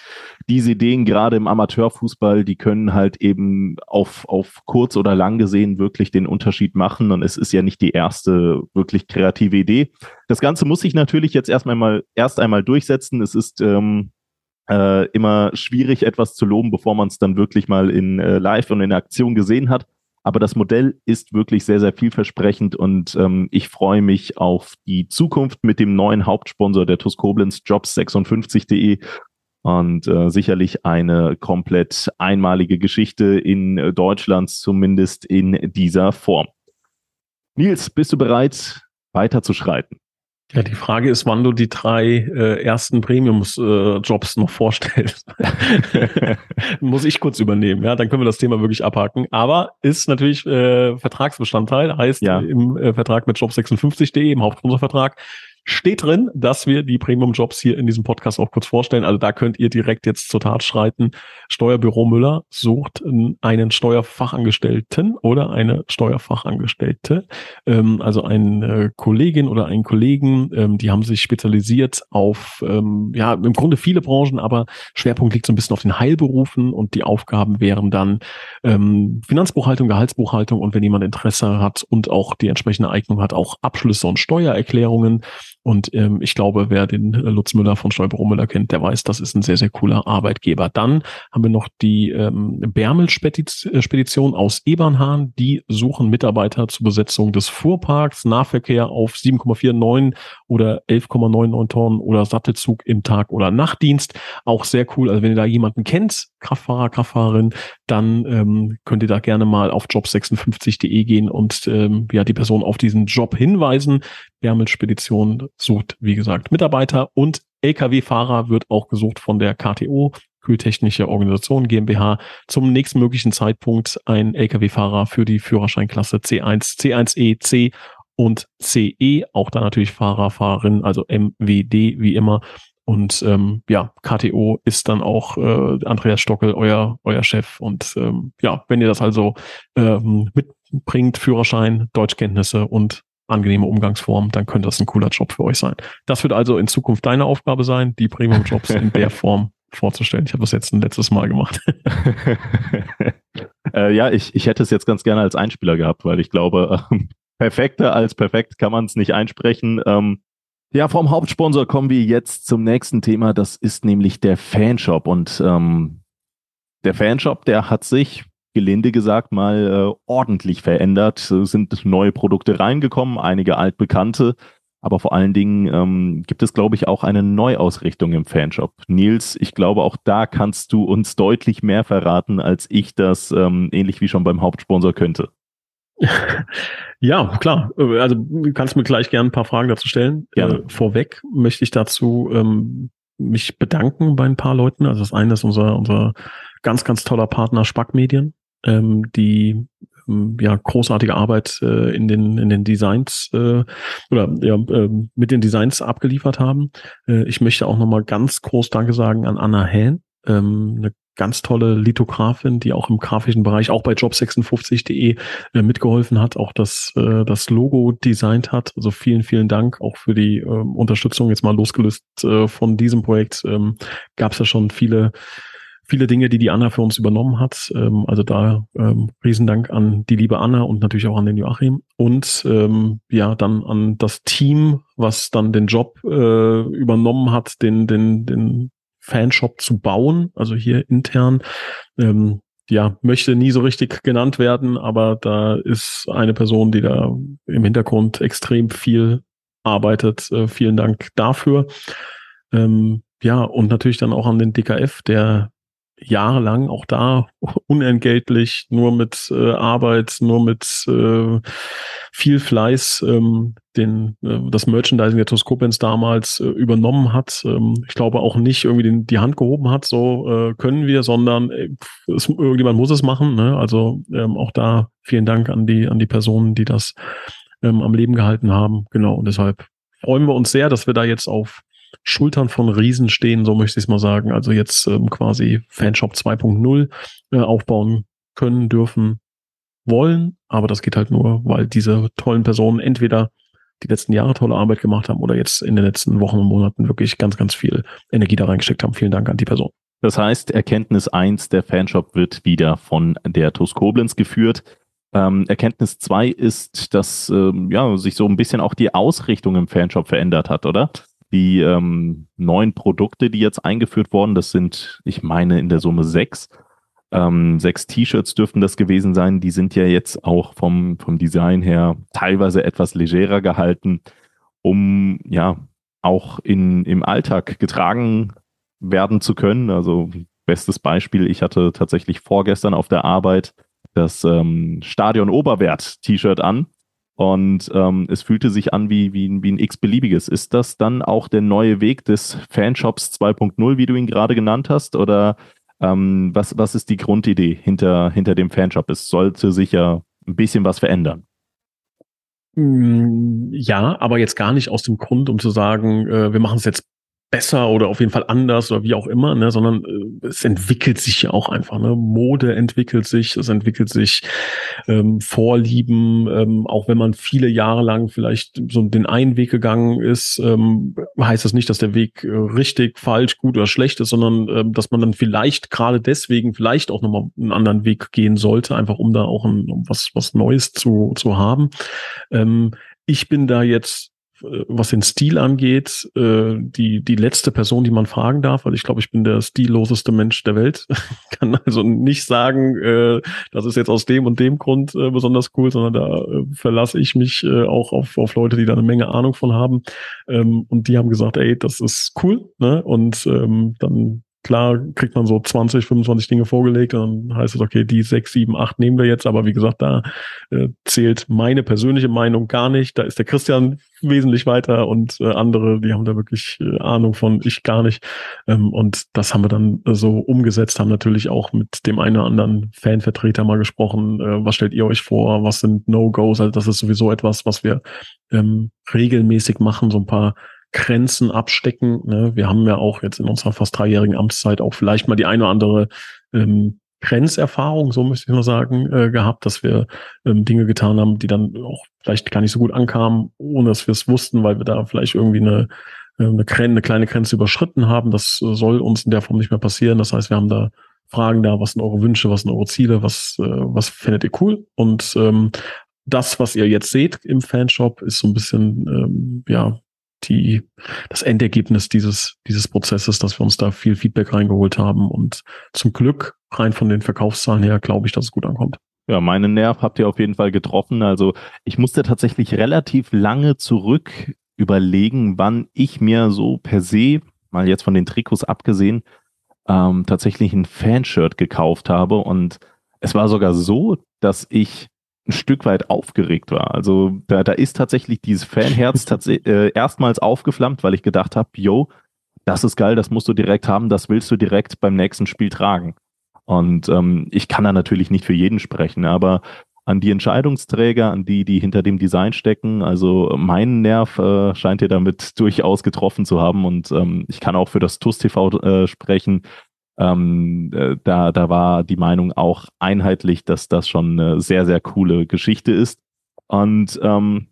diese Ideen gerade im Amateurfußball, die können halt eben auf, auf kurz oder lang gesehen wirklich den Unterschied machen und es ist ja nicht die erste wirklich kreative Idee. Das Ganze muss sich natürlich jetzt erstmal mal, erst einmal durchsetzen. Es ist, ähm, äh, immer schwierig, etwas zu loben, bevor man es dann wirklich mal in äh, Live und in Aktion gesehen hat. Aber das Modell ist wirklich sehr, sehr vielversprechend und ähm, ich freue mich auf die Zukunft mit dem neuen Hauptsponsor der TUS Koblenz, Jobs56.de und äh, sicherlich eine komplett einmalige Geschichte in Deutschland, zumindest in dieser Form. Nils, bist du bereit, weiterzuschreiten? Ja, die Frage ist, wann du die drei äh, ersten Premiums-Jobs äh, noch vorstellst. Muss ich kurz übernehmen, ja, dann können wir das Thema wirklich abhaken. Aber ist natürlich äh, Vertragsbestandteil, heißt ja. im äh, Vertrag mit Job56.de, im Hauptsponsorvertrag, steht drin, dass wir die Premium-Jobs hier in diesem Podcast auch kurz vorstellen. Also da könnt ihr direkt jetzt zur Tat schreiten. Steuerbüro Müller sucht einen Steuerfachangestellten oder eine Steuerfachangestellte, ähm, also eine Kollegin oder einen Kollegen. Ähm, die haben sich spezialisiert auf, ähm, ja, im Grunde viele Branchen, aber Schwerpunkt liegt so ein bisschen auf den Heilberufen und die Aufgaben wären dann ähm, Finanzbuchhaltung, Gehaltsbuchhaltung und wenn jemand Interesse hat und auch die entsprechende Eignung hat, auch Abschlüsse und Steuererklärungen und ähm, ich glaube, wer den äh, Lutz Müller von Stolper Müller kennt, der weiß, das ist ein sehr, sehr cooler Arbeitgeber. Dann haben wir noch die ähm, Bärmel-Spedition aus Ebernhahn. Die suchen Mitarbeiter zur Besetzung des Fuhrparks, Nahverkehr auf 7,49 oder 11,99 Tonnen oder Sattelzug im Tag- oder Nachtdienst. Auch sehr cool. Also wenn ihr da jemanden kennt, Kraftfahrer, Kraftfahrerin, dann ähm, könnt ihr da gerne mal auf job56.de gehen und ähm, ja die Person auf diesen Job hinweisen. Bärmel Spedition sucht, wie gesagt, Mitarbeiter und Lkw-Fahrer wird auch gesucht von der KTO, Kühltechnische Organisation GmbH, zum nächsten möglichen Zeitpunkt ein Lkw-Fahrer für die Führerscheinklasse C1, C1E, C und CE, auch da natürlich Fahrer, Fahrerin, also MWD wie immer. Und ähm, ja, KTO ist dann auch äh, Andreas Stockel, euer, euer Chef. Und ähm, ja, wenn ihr das also ähm, mitbringt, Führerschein, Deutschkenntnisse und angenehme Umgangsform, dann könnte das ein cooler Job für euch sein. Das wird also in Zukunft deine Aufgabe sein, die Premium-Jobs in der Form vorzustellen. Ich habe das jetzt ein letztes Mal gemacht. äh, ja, ich, ich hätte es jetzt ganz gerne als Einspieler gehabt, weil ich glaube, ähm, perfekter als perfekt kann man es nicht einsprechen. Ähm, ja, vom Hauptsponsor kommen wir jetzt zum nächsten Thema. Das ist nämlich der Fanshop. Und ähm, der Fanshop, der hat sich gelinde gesagt mal äh, ordentlich verändert. Es sind neue Produkte reingekommen, einige altbekannte. Aber vor allen Dingen ähm, gibt es, glaube ich, auch eine Neuausrichtung im Fanshop. Nils, ich glaube, auch da kannst du uns deutlich mehr verraten, als ich das ähm, ähnlich wie schon beim Hauptsponsor könnte. Ja, klar. Also du kannst mir gleich gerne ein paar Fragen dazu stellen. Gerne. Äh, vorweg möchte ich dazu ähm, mich bedanken bei ein paar Leuten. Also das eine ist unser, unser ganz, ganz toller Partner Spack Medien, ähm, die ähm, ja großartige Arbeit äh, in den in den Designs äh, oder ja, äh, mit den Designs abgeliefert haben. Äh, ich möchte auch nochmal ganz groß Danke sagen an Anna Hahn, ähm, eine ganz tolle Lithografin, die auch im grafischen Bereich, auch bei job56.de äh, mitgeholfen hat, auch das, äh, das Logo designt hat. Also vielen, vielen Dank auch für die äh, Unterstützung. Jetzt mal losgelöst äh, von diesem Projekt ähm, gab es ja schon viele viele Dinge, die die Anna für uns übernommen hat. Ähm, also da ähm, Riesendank an die liebe Anna und natürlich auch an den Joachim und ähm, ja dann an das Team, was dann den Job äh, übernommen hat, den den den Fanshop zu bauen, also hier intern. Ähm, ja, möchte nie so richtig genannt werden, aber da ist eine Person, die da im Hintergrund extrem viel arbeitet. Äh, vielen Dank dafür. Ähm, ja, und natürlich dann auch an den DKF, der jahrelang auch da unentgeltlich, nur mit äh, Arbeit, nur mit äh, viel Fleiß ähm, den, äh, das Merchandising der Toskopens damals äh, übernommen hat. Ähm, ich glaube auch nicht irgendwie den, die Hand gehoben hat, so äh, können wir, sondern äh, es, irgendjemand muss es machen. Ne? Also ähm, auch da vielen Dank an die, an die Personen, die das ähm, am Leben gehalten haben. Genau, und deshalb freuen wir uns sehr, dass wir da jetzt auf Schultern von Riesen stehen, so möchte ich es mal sagen. Also jetzt ähm, quasi Fanshop 2.0 äh, aufbauen können, dürfen, wollen. Aber das geht halt nur, weil diese tollen Personen entweder die letzten Jahre tolle Arbeit gemacht haben oder jetzt in den letzten Wochen und Monaten wirklich ganz, ganz viel Energie da reingesteckt haben. Vielen Dank an die Person. Das heißt, Erkenntnis 1, der Fanshop wird wieder von der TUS Koblenz geführt. Ähm, Erkenntnis 2 ist, dass ähm, ja, sich so ein bisschen auch die Ausrichtung im Fanshop verändert hat, oder? Die ähm, neuen Produkte, die jetzt eingeführt wurden, das sind, ich meine, in der Summe sechs. Ähm, sechs T-Shirts dürften das gewesen sein. Die sind ja jetzt auch vom, vom Design her teilweise etwas legerer gehalten, um ja auch in, im Alltag getragen werden zu können. Also bestes Beispiel, ich hatte tatsächlich vorgestern auf der Arbeit das ähm, Stadion Oberwert T-Shirt an und ähm, es fühlte sich an wie, wie, wie ein x-beliebiges. Ist das dann auch der neue Weg des Fanshops 2.0, wie du ihn gerade genannt hast? Oder ähm, was, was ist die Grundidee hinter, hinter dem Fanshop? Es sollte sich ja ein bisschen was verändern. Mm, ja, aber jetzt gar nicht aus dem Grund, um zu sagen, äh, wir machen es jetzt besser oder auf jeden Fall anders oder wie auch immer, ne, sondern äh, es entwickelt sich ja auch einfach. Ne? Mode entwickelt sich, es entwickelt sich ähm, Vorlieben, ähm, auch wenn man viele Jahre lang vielleicht so den einen Weg gegangen ist, ähm, heißt das nicht, dass der Weg äh, richtig, falsch, gut oder schlecht ist, sondern ähm, dass man dann vielleicht gerade deswegen vielleicht auch nochmal einen anderen Weg gehen sollte, einfach um da auch ein, um was, was Neues zu, zu haben. Ähm, ich bin da jetzt was den Stil angeht, äh, die, die letzte Person, die man fragen darf, weil ich glaube, ich bin der stilloseste Mensch der Welt. Kann also nicht sagen, äh, das ist jetzt aus dem und dem Grund äh, besonders cool, sondern da äh, verlasse ich mich äh, auch auf, auf Leute, die da eine Menge Ahnung von haben. Ähm, und die haben gesagt, ey, das ist cool. Ne? Und ähm, dann klar kriegt man so 20, 25 Dinge vorgelegt und dann heißt es, okay, die 6, 7, 8 nehmen wir jetzt, aber wie gesagt, da äh, zählt meine persönliche Meinung gar nicht. Da ist der Christian wesentlich weiter und äh, andere, die haben da wirklich äh, Ahnung von, ich gar nicht. Ähm, und das haben wir dann so umgesetzt, haben natürlich auch mit dem einen oder anderen Fanvertreter mal gesprochen, äh, was stellt ihr euch vor, was sind No-Gos, also das ist sowieso etwas, was wir ähm, regelmäßig machen, so ein paar Grenzen abstecken. Ne? Wir haben ja auch jetzt in unserer fast dreijährigen Amtszeit auch vielleicht mal die eine oder andere ähm, Grenzerfahrung, so möchte ich mal sagen, äh, gehabt, dass wir ähm, Dinge getan haben, die dann auch vielleicht gar nicht so gut ankamen, ohne dass wir es wussten, weil wir da vielleicht irgendwie eine, äh, eine kleine Grenze überschritten haben. Das soll uns in der Form nicht mehr passieren. Das heißt, wir haben da Fragen da, was sind eure Wünsche, was sind eure Ziele, was, äh, was findet ihr cool? Und ähm, das, was ihr jetzt seht im Fanshop, ist so ein bisschen ähm, ja die, das Endergebnis dieses, dieses Prozesses, dass wir uns da viel Feedback reingeholt haben und zum Glück rein von den Verkaufszahlen her glaube ich, dass es gut ankommt. Ja, meinen Nerv habt ihr auf jeden Fall getroffen. Also ich musste tatsächlich relativ lange zurück überlegen, wann ich mir so per se, mal jetzt von den Trikots abgesehen, ähm, tatsächlich ein Fanshirt gekauft habe. Und es war sogar so, dass ich ein Stück weit aufgeregt war. Also da, da ist tatsächlich dieses Fanherz tats äh, erstmals aufgeflammt, weil ich gedacht habe, yo, das ist geil, das musst du direkt haben, das willst du direkt beim nächsten Spiel tragen. Und ähm, ich kann da natürlich nicht für jeden sprechen, aber an die Entscheidungsträger, an die, die hinter dem Design stecken. Also mein Nerv äh, scheint ihr damit durchaus getroffen zu haben und ähm, ich kann auch für das TUS TV äh, sprechen. Ähm, äh, da, da war die Meinung auch einheitlich, dass das schon eine sehr, sehr coole Geschichte ist. Und ähm,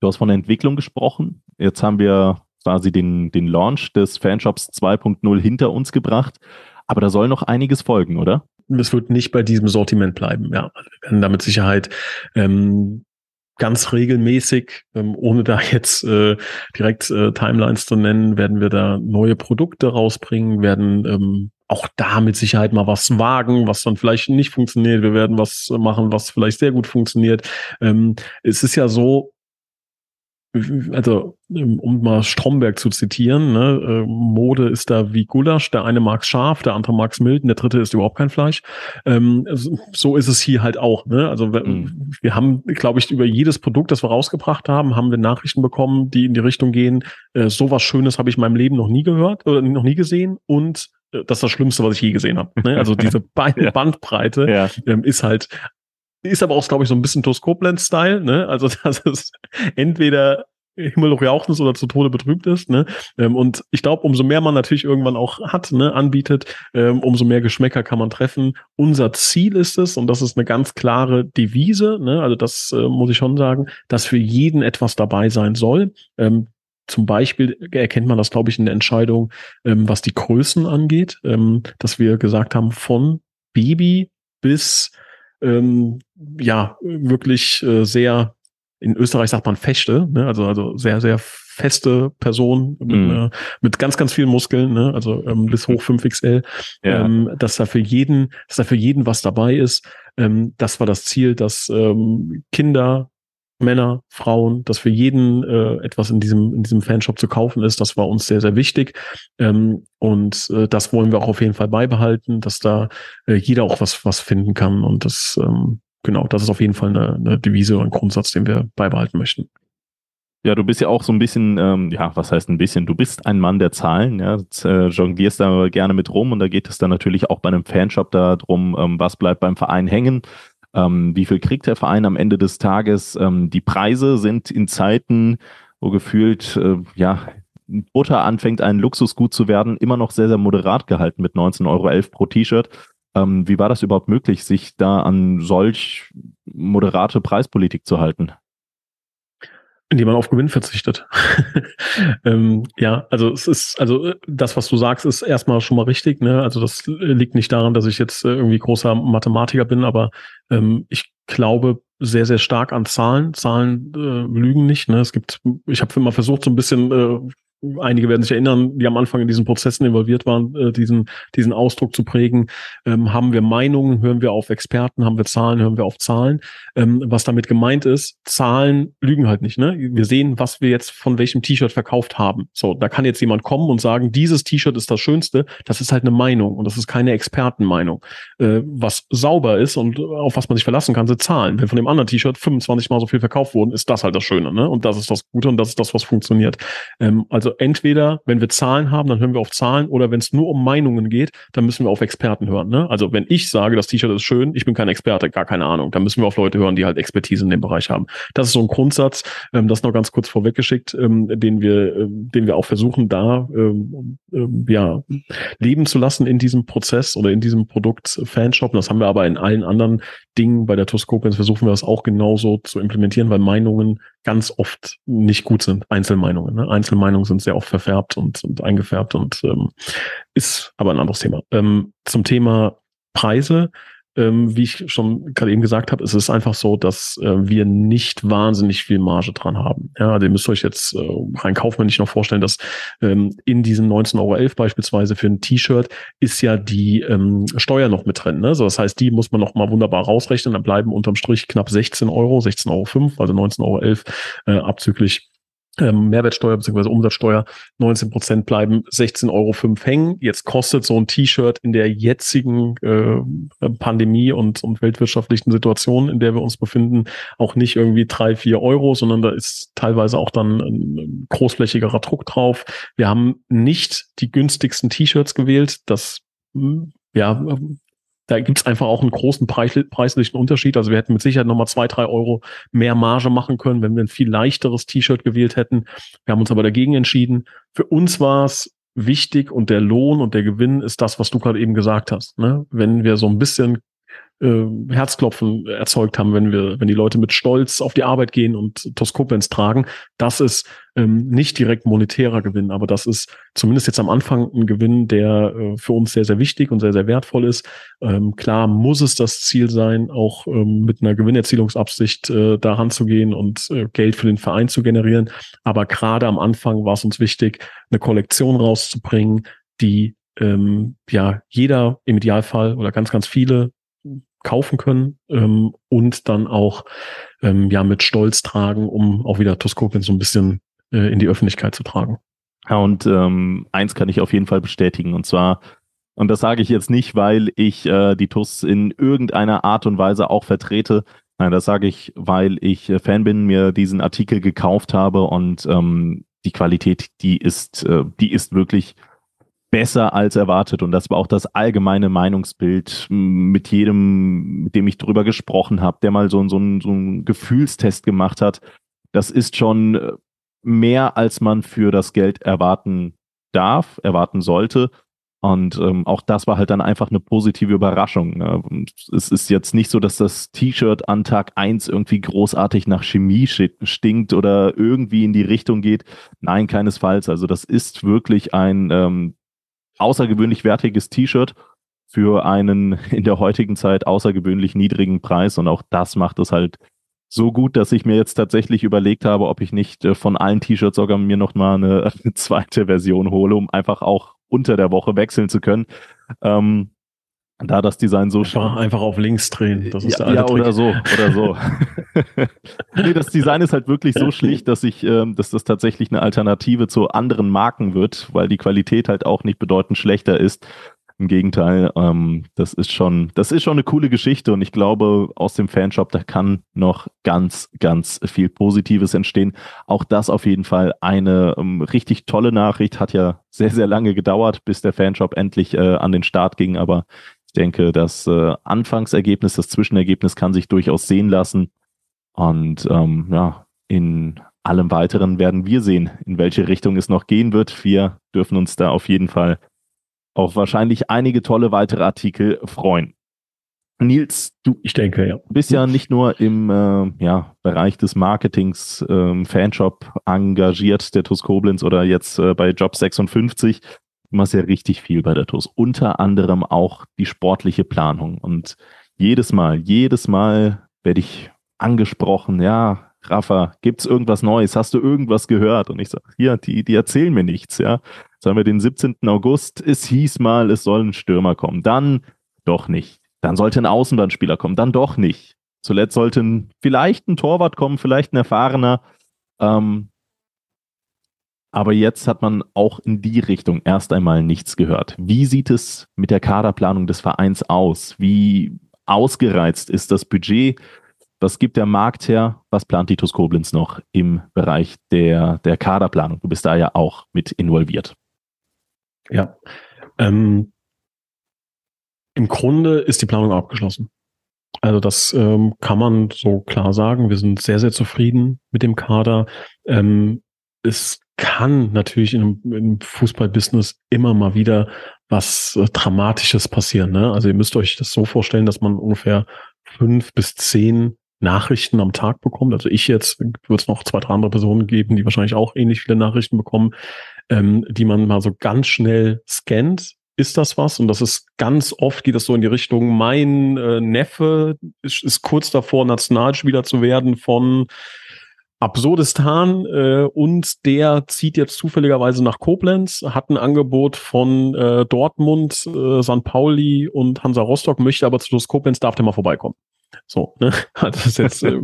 du hast von der Entwicklung gesprochen. Jetzt haben wir quasi den, den Launch des Fanshops 2.0 hinter uns gebracht. Aber da soll noch einiges folgen, oder? Es wird nicht bei diesem Sortiment bleiben. Ja, wir werden da mit Sicherheit ähm, ganz regelmäßig, ähm, ohne da jetzt äh, direkt äh, Timelines zu nennen, werden wir da neue Produkte rausbringen, werden ähm, auch da mit Sicherheit mal was wagen, was dann vielleicht nicht funktioniert. Wir werden was machen, was vielleicht sehr gut funktioniert. Ähm, es ist ja so, also um mal Stromberg zu zitieren, ne, äh, Mode ist da wie Gulasch, der eine mag's scharf, der andere mag's mild, und der dritte ist überhaupt kein Fleisch. Ähm, so ist es hier halt auch. Ne? Also wir, mhm. wir haben, glaube ich, über jedes Produkt, das wir rausgebracht haben, haben wir Nachrichten bekommen, die in die Richtung gehen, äh, sowas Schönes habe ich in meinem Leben noch nie gehört oder noch nie gesehen und das ist das Schlimmste, was ich je gesehen habe. Ne? Also diese beiden ja. Bandbreite ja. Ähm, ist halt, ist aber auch, glaube ich, so ein bisschen Toskopland-Style. Ne? Also dass es entweder Himmel jauchzend oder zu Tode betrübt ist. Ne? Ähm, und ich glaube, umso mehr man natürlich irgendwann auch hat, ne, anbietet, ähm, umso mehr Geschmäcker kann man treffen. Unser Ziel ist es, und das ist eine ganz klare Devise, ne? also das äh, muss ich schon sagen, dass für jeden etwas dabei sein soll. Ähm, zum Beispiel erkennt man das, glaube ich, in der Entscheidung, ähm, was die Größen angeht, ähm, dass wir gesagt haben, von Baby bis ähm, ja wirklich äh, sehr, in Österreich sagt man Fechte, ne? also, also sehr, sehr feste Person mit, mm. äh, mit ganz, ganz vielen Muskeln, ne? also ähm, bis hoch 5XL, ja. ähm, dass da für jeden, dass da für jeden was dabei ist. Ähm, das war das Ziel, dass ähm, Kinder, Männer, Frauen, dass für jeden äh, etwas in diesem, in diesem Fanshop zu kaufen ist. Das war uns sehr, sehr wichtig. Ähm, und äh, das wollen wir auch auf jeden Fall beibehalten, dass da äh, jeder auch was, was finden kann. Und das, ähm, genau, das ist auf jeden Fall eine, eine Devise und ein Grundsatz, den wir beibehalten möchten. Ja, du bist ja auch so ein bisschen, ähm, ja, was heißt ein bisschen? Du bist ein Mann der Zahlen, ja, äh, jonglierst da gerne mit rum und da geht es dann natürlich auch bei einem Fanshop darum, ähm, was bleibt beim Verein hängen ähm, wie viel kriegt der Verein am Ende des Tages. Ähm, die Preise sind in Zeiten, wo gefühlt, äh, ja, Butter anfängt, ein Luxusgut zu werden, immer noch sehr, sehr moderat gehalten mit 19,11 Euro pro T-Shirt. Ähm, wie war das überhaupt möglich, sich da an solch moderate Preispolitik zu halten? Indem man auf Gewinn verzichtet. ähm, ja, also es ist, also äh, das, was du sagst, ist erstmal schon mal richtig. Ne? Also das liegt nicht daran, dass ich jetzt äh, irgendwie großer Mathematiker bin, aber ähm, ich glaube sehr, sehr stark an Zahlen. Zahlen äh, lügen nicht. Ne? Es gibt, ich habe immer versucht, so ein bisschen äh, einige werden sich erinnern, die am Anfang in diesen Prozessen involviert waren, äh, diesen, diesen Ausdruck zu prägen. Ähm, haben wir Meinungen, hören wir auf Experten, haben wir Zahlen, hören wir auf Zahlen. Ähm, was damit gemeint ist, Zahlen lügen halt nicht. Ne? Wir sehen, was wir jetzt von welchem T-Shirt verkauft haben. So, da kann jetzt jemand kommen und sagen, dieses T-Shirt ist das Schönste. Das ist halt eine Meinung und das ist keine Expertenmeinung. Äh, was sauber ist und auf was man sich verlassen kann, sind Zahlen. Wenn von dem anderen T-Shirt 25 mal so viel verkauft wurden, ist das halt das Schöne. Ne? Und das ist das Gute und das ist das, was funktioniert. Ähm, also entweder, wenn wir Zahlen haben, dann hören wir auf Zahlen oder wenn es nur um Meinungen geht, dann müssen wir auf Experten hören. Ne? Also wenn ich sage, das T-Shirt ist schön, ich bin kein Experte, gar keine Ahnung, dann müssen wir auf Leute hören, die halt Expertise in dem Bereich haben. Das ist so ein Grundsatz, ähm, das noch ganz kurz vorweggeschickt, ähm, den wir, ähm, den wir auch versuchen, da ähm, ähm, ja leben zu lassen in diesem Prozess oder in diesem Produkt Fanshop. Das haben wir aber in allen anderen Dingen bei der Toskopens versuchen wir das auch genauso zu implementieren, weil Meinungen ganz oft nicht gut sind. Einzelmeinungen. Ne? Einzelmeinungen sind sehr oft verfärbt und, und eingefärbt und ähm, ist aber ein anderes Thema. Ähm, zum Thema Preise. Ähm, wie ich schon gerade eben gesagt habe, es ist einfach so, dass äh, wir nicht wahnsinnig viel Marge dran haben. Ja, also ihr müsst euch jetzt äh, rein kaufmännisch noch vorstellen, dass ähm, in diesen 19,11 Euro beispielsweise für ein T-Shirt ist ja die ähm, Steuer noch mit drin. Ne? So, das heißt, die muss man noch mal wunderbar rausrechnen. Dann bleiben unterm Strich knapp 16 Euro, 16,05 Euro, also 19,11 Euro äh, abzüglich ähm, Mehrwertsteuer bzw. Umsatzsteuer 19 Prozent bleiben 16,05 Euro hängen. Jetzt kostet so ein T-Shirt in der jetzigen äh, Pandemie und, und weltwirtschaftlichen Situation, in der wir uns befinden, auch nicht irgendwie drei, vier Euro, sondern da ist teilweise auch dann ein großflächigerer Druck drauf. Wir haben nicht die günstigsten T-Shirts gewählt. Das hm, ja, da gibt es einfach auch einen großen preislichen Unterschied. Also wir hätten mit Sicherheit nochmal zwei, drei Euro mehr Marge machen können, wenn wir ein viel leichteres T-Shirt gewählt hätten. Wir haben uns aber dagegen entschieden. Für uns war es wichtig und der Lohn und der Gewinn ist das, was du gerade eben gesagt hast. Ne? Wenn wir so ein bisschen äh, Herzklopfen erzeugt haben, wenn wir, wenn die Leute mit Stolz auf die Arbeit gehen und Toskopens tragen. Das ist ähm, nicht direkt monetärer Gewinn, aber das ist zumindest jetzt am Anfang ein Gewinn, der äh, für uns sehr, sehr wichtig und sehr, sehr wertvoll ist. Ähm, klar muss es das Ziel sein, auch ähm, mit einer Gewinnerzielungsabsicht äh, daran zu gehen und äh, Geld für den Verein zu generieren. Aber gerade am Anfang war es uns wichtig, eine Kollektion rauszubringen, die ähm, ja jeder im Idealfall oder ganz, ganz viele kaufen können ähm, und dann auch ähm, ja mit Stolz tragen, um auch wieder Toskopien so ein bisschen äh, in die Öffentlichkeit zu tragen. Ja, und ähm, eins kann ich auf jeden Fall bestätigen, und zwar, und das sage ich jetzt nicht, weil ich äh, die TUS in irgendeiner Art und Weise auch vertrete. Nein, das sage ich, weil ich äh, Fan bin, mir diesen Artikel gekauft habe und ähm, die Qualität, die ist, äh, die ist wirklich besser als erwartet. Und das war auch das allgemeine Meinungsbild mit jedem, mit dem ich drüber gesprochen habe, der mal so, so, so einen Gefühlstest gemacht hat. Das ist schon äh, mehr, als man für das Geld erwarten darf, erwarten sollte. Und ähm, auch das war halt dann einfach eine positive Überraschung. Ne? Es ist jetzt nicht so, dass das T-Shirt an Tag eins irgendwie großartig nach Chemie stinkt oder irgendwie in die Richtung geht. Nein, keinesfalls. Also das ist wirklich ein ähm, außergewöhnlich wertiges T-Shirt für einen in der heutigen Zeit außergewöhnlich niedrigen Preis. Und auch das macht es halt so gut, dass ich mir jetzt tatsächlich überlegt habe, ob ich nicht äh, von allen T-Shirts sogar mir noch mal eine, eine, zweite Version hole, um einfach auch unter der Woche wechseln zu können. Ähm, da das Design so einfach, einfach auf links drehen. Das ist ja, der ja oder so oder so. nee, das Design ist halt wirklich so schlicht, dass ich, ähm, dass das tatsächlich eine Alternative zu anderen Marken wird, weil die Qualität halt auch nicht bedeutend schlechter ist. Im Gegenteil, ähm, das ist schon, das ist schon eine coole Geschichte und ich glaube, aus dem Fanshop, da kann noch ganz, ganz viel Positives entstehen. Auch das auf jeden Fall eine ähm, richtig tolle Nachricht. Hat ja sehr, sehr lange gedauert, bis der Fanshop endlich äh, an den Start ging, aber ich denke, das äh, Anfangsergebnis, das Zwischenergebnis kann sich durchaus sehen lassen. Und ähm, ja, in allem Weiteren werden wir sehen, in welche Richtung es noch gehen wird. Wir dürfen uns da auf jeden Fall auf wahrscheinlich einige tolle weitere Artikel freuen. Nils, du ich denke, ja. bist ja nicht nur im äh, ja, Bereich des Marketings, ähm, Fanshop engagiert, der TUS Koblenz oder jetzt äh, bei Job 56, du machst ja richtig viel bei der TUS. Unter anderem auch die sportliche Planung. Und jedes Mal, jedes Mal werde ich angesprochen, ja, Rafa, gibt's irgendwas Neues? Hast du irgendwas gehört? Und ich sage, hier, die, die erzählen mir nichts, ja. Jetzt wir den 17. August. Es hieß mal, es soll ein Stürmer kommen. Dann doch nicht. Dann sollte ein Außenbahnspieler kommen. Dann doch nicht. Zuletzt sollte ein, vielleicht ein Torwart kommen, vielleicht ein erfahrener. Ähm, aber jetzt hat man auch in die Richtung erst einmal nichts gehört. Wie sieht es mit der Kaderplanung des Vereins aus? Wie ausgereizt ist das Budget? Was gibt der Markt her? Was plant Titus Koblenz noch im Bereich der, der Kaderplanung? Du bist da ja auch mit involviert. Ja. Ähm, Im Grunde ist die Planung abgeschlossen. Also das ähm, kann man so klar sagen. Wir sind sehr, sehr zufrieden mit dem Kader. Ähm, es kann natürlich in im Fußballbusiness immer mal wieder was äh, Dramatisches passieren. Ne? Also ihr müsst euch das so vorstellen, dass man ungefähr fünf bis zehn Nachrichten am Tag bekommt. Also ich jetzt wird es noch zwei, drei andere Personen geben, die wahrscheinlich auch ähnlich viele Nachrichten bekommen, ähm, die man mal so ganz schnell scannt ist das was. Und das ist ganz oft geht das so in die Richtung, mein äh, Neffe ist, ist kurz davor, Nationalspieler zu werden von Absurdistan äh, und der zieht jetzt zufälligerweise nach Koblenz, hat ein Angebot von äh, Dortmund, äh, St. Pauli und Hansa Rostock, möchte aber zu Schluss Koblenz, darf der mal vorbeikommen. So, ne? Das ist jetzt äh,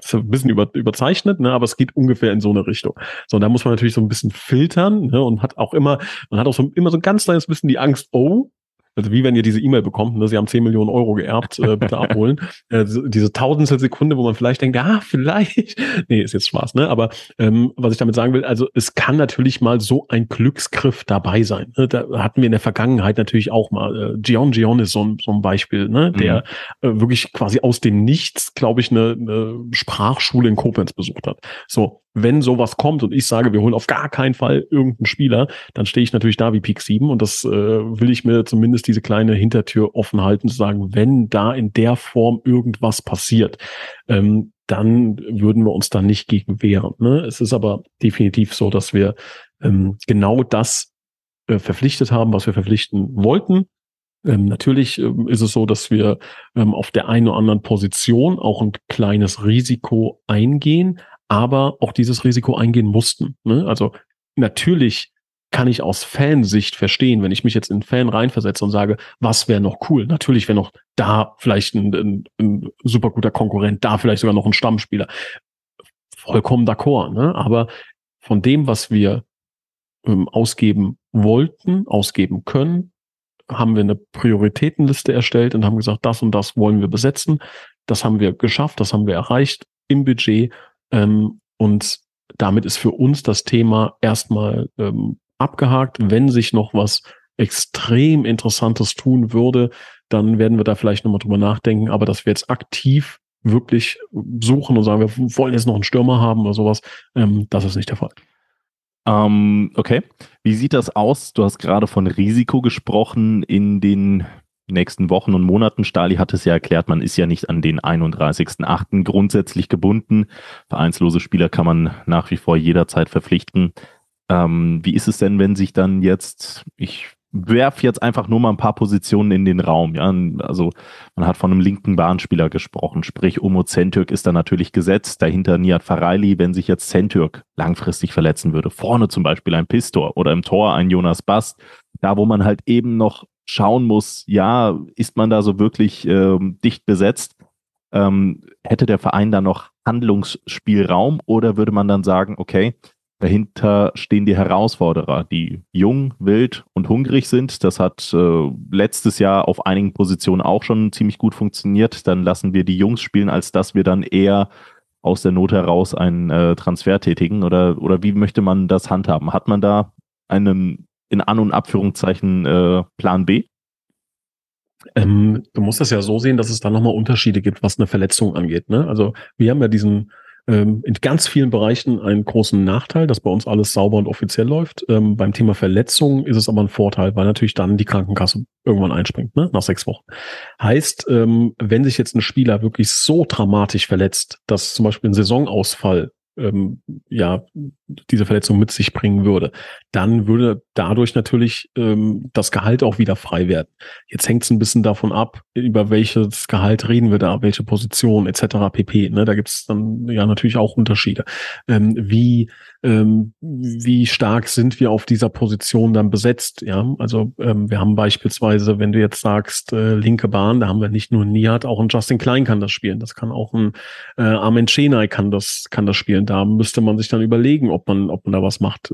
ist ein bisschen über, überzeichnet, ne? aber es geht ungefähr in so eine Richtung. So, und da muss man natürlich so ein bisschen filtern ne? und hat auch immer, man hat auch so immer so ein ganz kleines bisschen die Angst, oh, also wie wenn ihr diese E-Mail bekommt, ne, sie haben 10 Millionen Euro geerbt, äh, bitte abholen. äh, diese tausendstel Sekunde, wo man vielleicht denkt, ah, vielleicht. Nee, ist jetzt Spaß, ne? Aber ähm, was ich damit sagen will, also es kann natürlich mal so ein Glücksgriff dabei sein. Ne? Da hatten wir in der Vergangenheit natürlich auch mal. Äh, Gion Gion ist so ein, so ein Beispiel, ne? der mhm. äh, wirklich quasi aus dem Nichts, glaube ich, eine, eine Sprachschule in Koblenz besucht hat. So, wenn sowas kommt und ich sage, wir holen auf gar keinen Fall irgendeinen Spieler, dann stehe ich natürlich da wie Peak 7 und das äh, will ich mir zumindest diese kleine Hintertür offen halten, zu sagen, wenn da in der Form irgendwas passiert, ähm, dann würden wir uns da nicht gegen wehren. Ne? Es ist aber definitiv so, dass wir ähm, genau das äh, verpflichtet haben, was wir verpflichten wollten. Ähm, natürlich ähm, ist es so, dass wir ähm, auf der einen oder anderen Position auch ein kleines Risiko eingehen, aber auch dieses Risiko eingehen mussten. Ne? Also natürlich kann ich aus Fansicht verstehen, wenn ich mich jetzt in Fan reinversetze und sage, was wäre noch cool? Natürlich wäre noch da vielleicht ein, ein, ein super guter Konkurrent, da vielleicht sogar noch ein Stammspieler. Vollkommen d'accord, ne? Aber von dem, was wir ähm, ausgeben wollten, ausgeben können, haben wir eine Prioritätenliste erstellt und haben gesagt, das und das wollen wir besetzen. Das haben wir geschafft, das haben wir erreicht im Budget ähm, und damit ist für uns das Thema erstmal ähm, abgehakt. Wenn sich noch was extrem Interessantes tun würde, dann werden wir da vielleicht nochmal drüber nachdenken. Aber dass wir jetzt aktiv wirklich suchen und sagen, wir wollen jetzt noch einen Stürmer haben oder sowas, ähm, das ist nicht der Fall. Ähm, okay. Wie sieht das aus? Du hast gerade von Risiko gesprochen in den nächsten Wochen und Monaten. Stali hat es ja erklärt, man ist ja nicht an den 31.8. grundsätzlich gebunden. Vereinslose Spieler kann man nach wie vor jederzeit verpflichten. Ähm, wie ist es denn, wenn sich dann jetzt, ich werfe jetzt einfach nur mal ein paar Positionen in den Raum. Ja, also man hat von einem linken Bahnspieler gesprochen, sprich Omo Zentürk ist da natürlich gesetzt, dahinter Nihat Fareili, wenn sich jetzt Zentürk langfristig verletzen würde, vorne zum Beispiel ein Pistor oder im Tor ein Jonas Bast, da wo man halt eben noch schauen muss, ja, ist man da so wirklich ähm, dicht besetzt? Ähm, hätte der Verein da noch Handlungsspielraum oder würde man dann sagen, okay, dahinter stehen die Herausforderer, die jung, wild und hungrig sind. Das hat äh, letztes Jahr auf einigen Positionen auch schon ziemlich gut funktioniert. Dann lassen wir die Jungs spielen, als dass wir dann eher aus der Not heraus einen äh, Transfer tätigen? Oder, oder wie möchte man das handhaben? Hat man da einen in An- und Abführungszeichen äh, Plan B? Ähm, du musst das ja so sehen, dass es da nochmal Unterschiede gibt, was eine Verletzung angeht. Ne? Also wir haben ja diesen ähm, in ganz vielen Bereichen einen großen Nachteil, dass bei uns alles sauber und offiziell läuft. Ähm, beim Thema Verletzung ist es aber ein Vorteil, weil natürlich dann die Krankenkasse irgendwann einspringt, ne? nach sechs Wochen. Heißt, ähm, wenn sich jetzt ein Spieler wirklich so dramatisch verletzt, dass zum Beispiel ein Saisonausfall ähm, ja diese Verletzung mit sich bringen würde, dann würde dadurch natürlich ähm, das Gehalt auch wieder frei werden. Jetzt hängt es ein bisschen davon ab, über welches Gehalt reden wir da, welche Position etc. pp. Ne? Da gibt es dann ja natürlich auch Unterschiede. Ähm, wie ähm, wie stark sind wir auf dieser Position dann besetzt? Ja, also ähm, wir haben beispielsweise, wenn du jetzt sagst äh, linke Bahn, da haben wir nicht nur Nihat, auch ein Justin Klein kann das spielen. Das kann auch ein äh, Armin Chenay kann das kann das spielen. Da müsste man sich dann überlegen, ob man, ob man da was macht.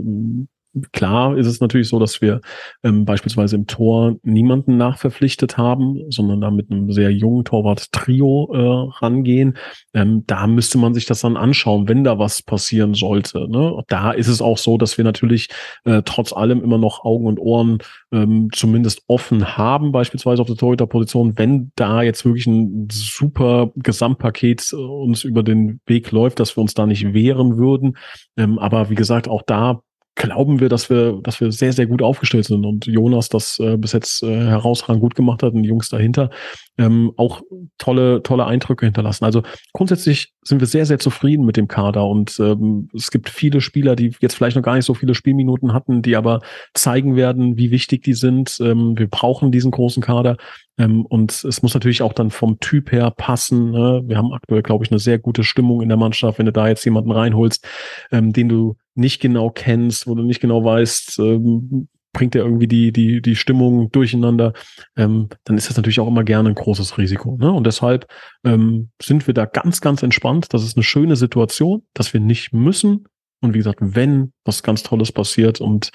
Klar ist es natürlich so, dass wir ähm, beispielsweise im Tor niemanden nachverpflichtet haben, sondern da mit einem sehr jungen Torwart-Trio äh, rangehen. Ähm, da müsste man sich das dann anschauen, wenn da was passieren sollte. Ne? Da ist es auch so, dass wir natürlich äh, trotz allem immer noch Augen und Ohren ähm, zumindest offen haben, beispielsweise auf der Torhüter-Position, wenn da jetzt wirklich ein super Gesamtpaket äh, uns über den Weg läuft, dass wir uns da nicht wehren würden. Ähm, aber wie gesagt, auch da glauben wir, dass wir, dass wir sehr, sehr gut aufgestellt sind und Jonas das äh, bis jetzt äh, herausragend gut gemacht hat und die Jungs dahinter. Ähm, auch tolle, tolle Eindrücke hinterlassen. Also grundsätzlich sind wir sehr, sehr zufrieden mit dem Kader und ähm, es gibt viele Spieler, die jetzt vielleicht noch gar nicht so viele Spielminuten hatten, die aber zeigen werden, wie wichtig die sind. Ähm, wir brauchen diesen großen Kader ähm, und es muss natürlich auch dann vom Typ her passen. Ne? Wir haben aktuell, glaube ich, eine sehr gute Stimmung in der Mannschaft. Wenn du da jetzt jemanden reinholst, ähm, den du nicht genau kennst, wo du nicht genau weißt, ähm, bringt er irgendwie die, die, die Stimmung durcheinander, ähm, dann ist das natürlich auch immer gerne ein großes Risiko. Ne? Und deshalb ähm, sind wir da ganz, ganz entspannt. Das ist eine schöne Situation, dass wir nicht müssen. Und wie gesagt, wenn was ganz Tolles passiert und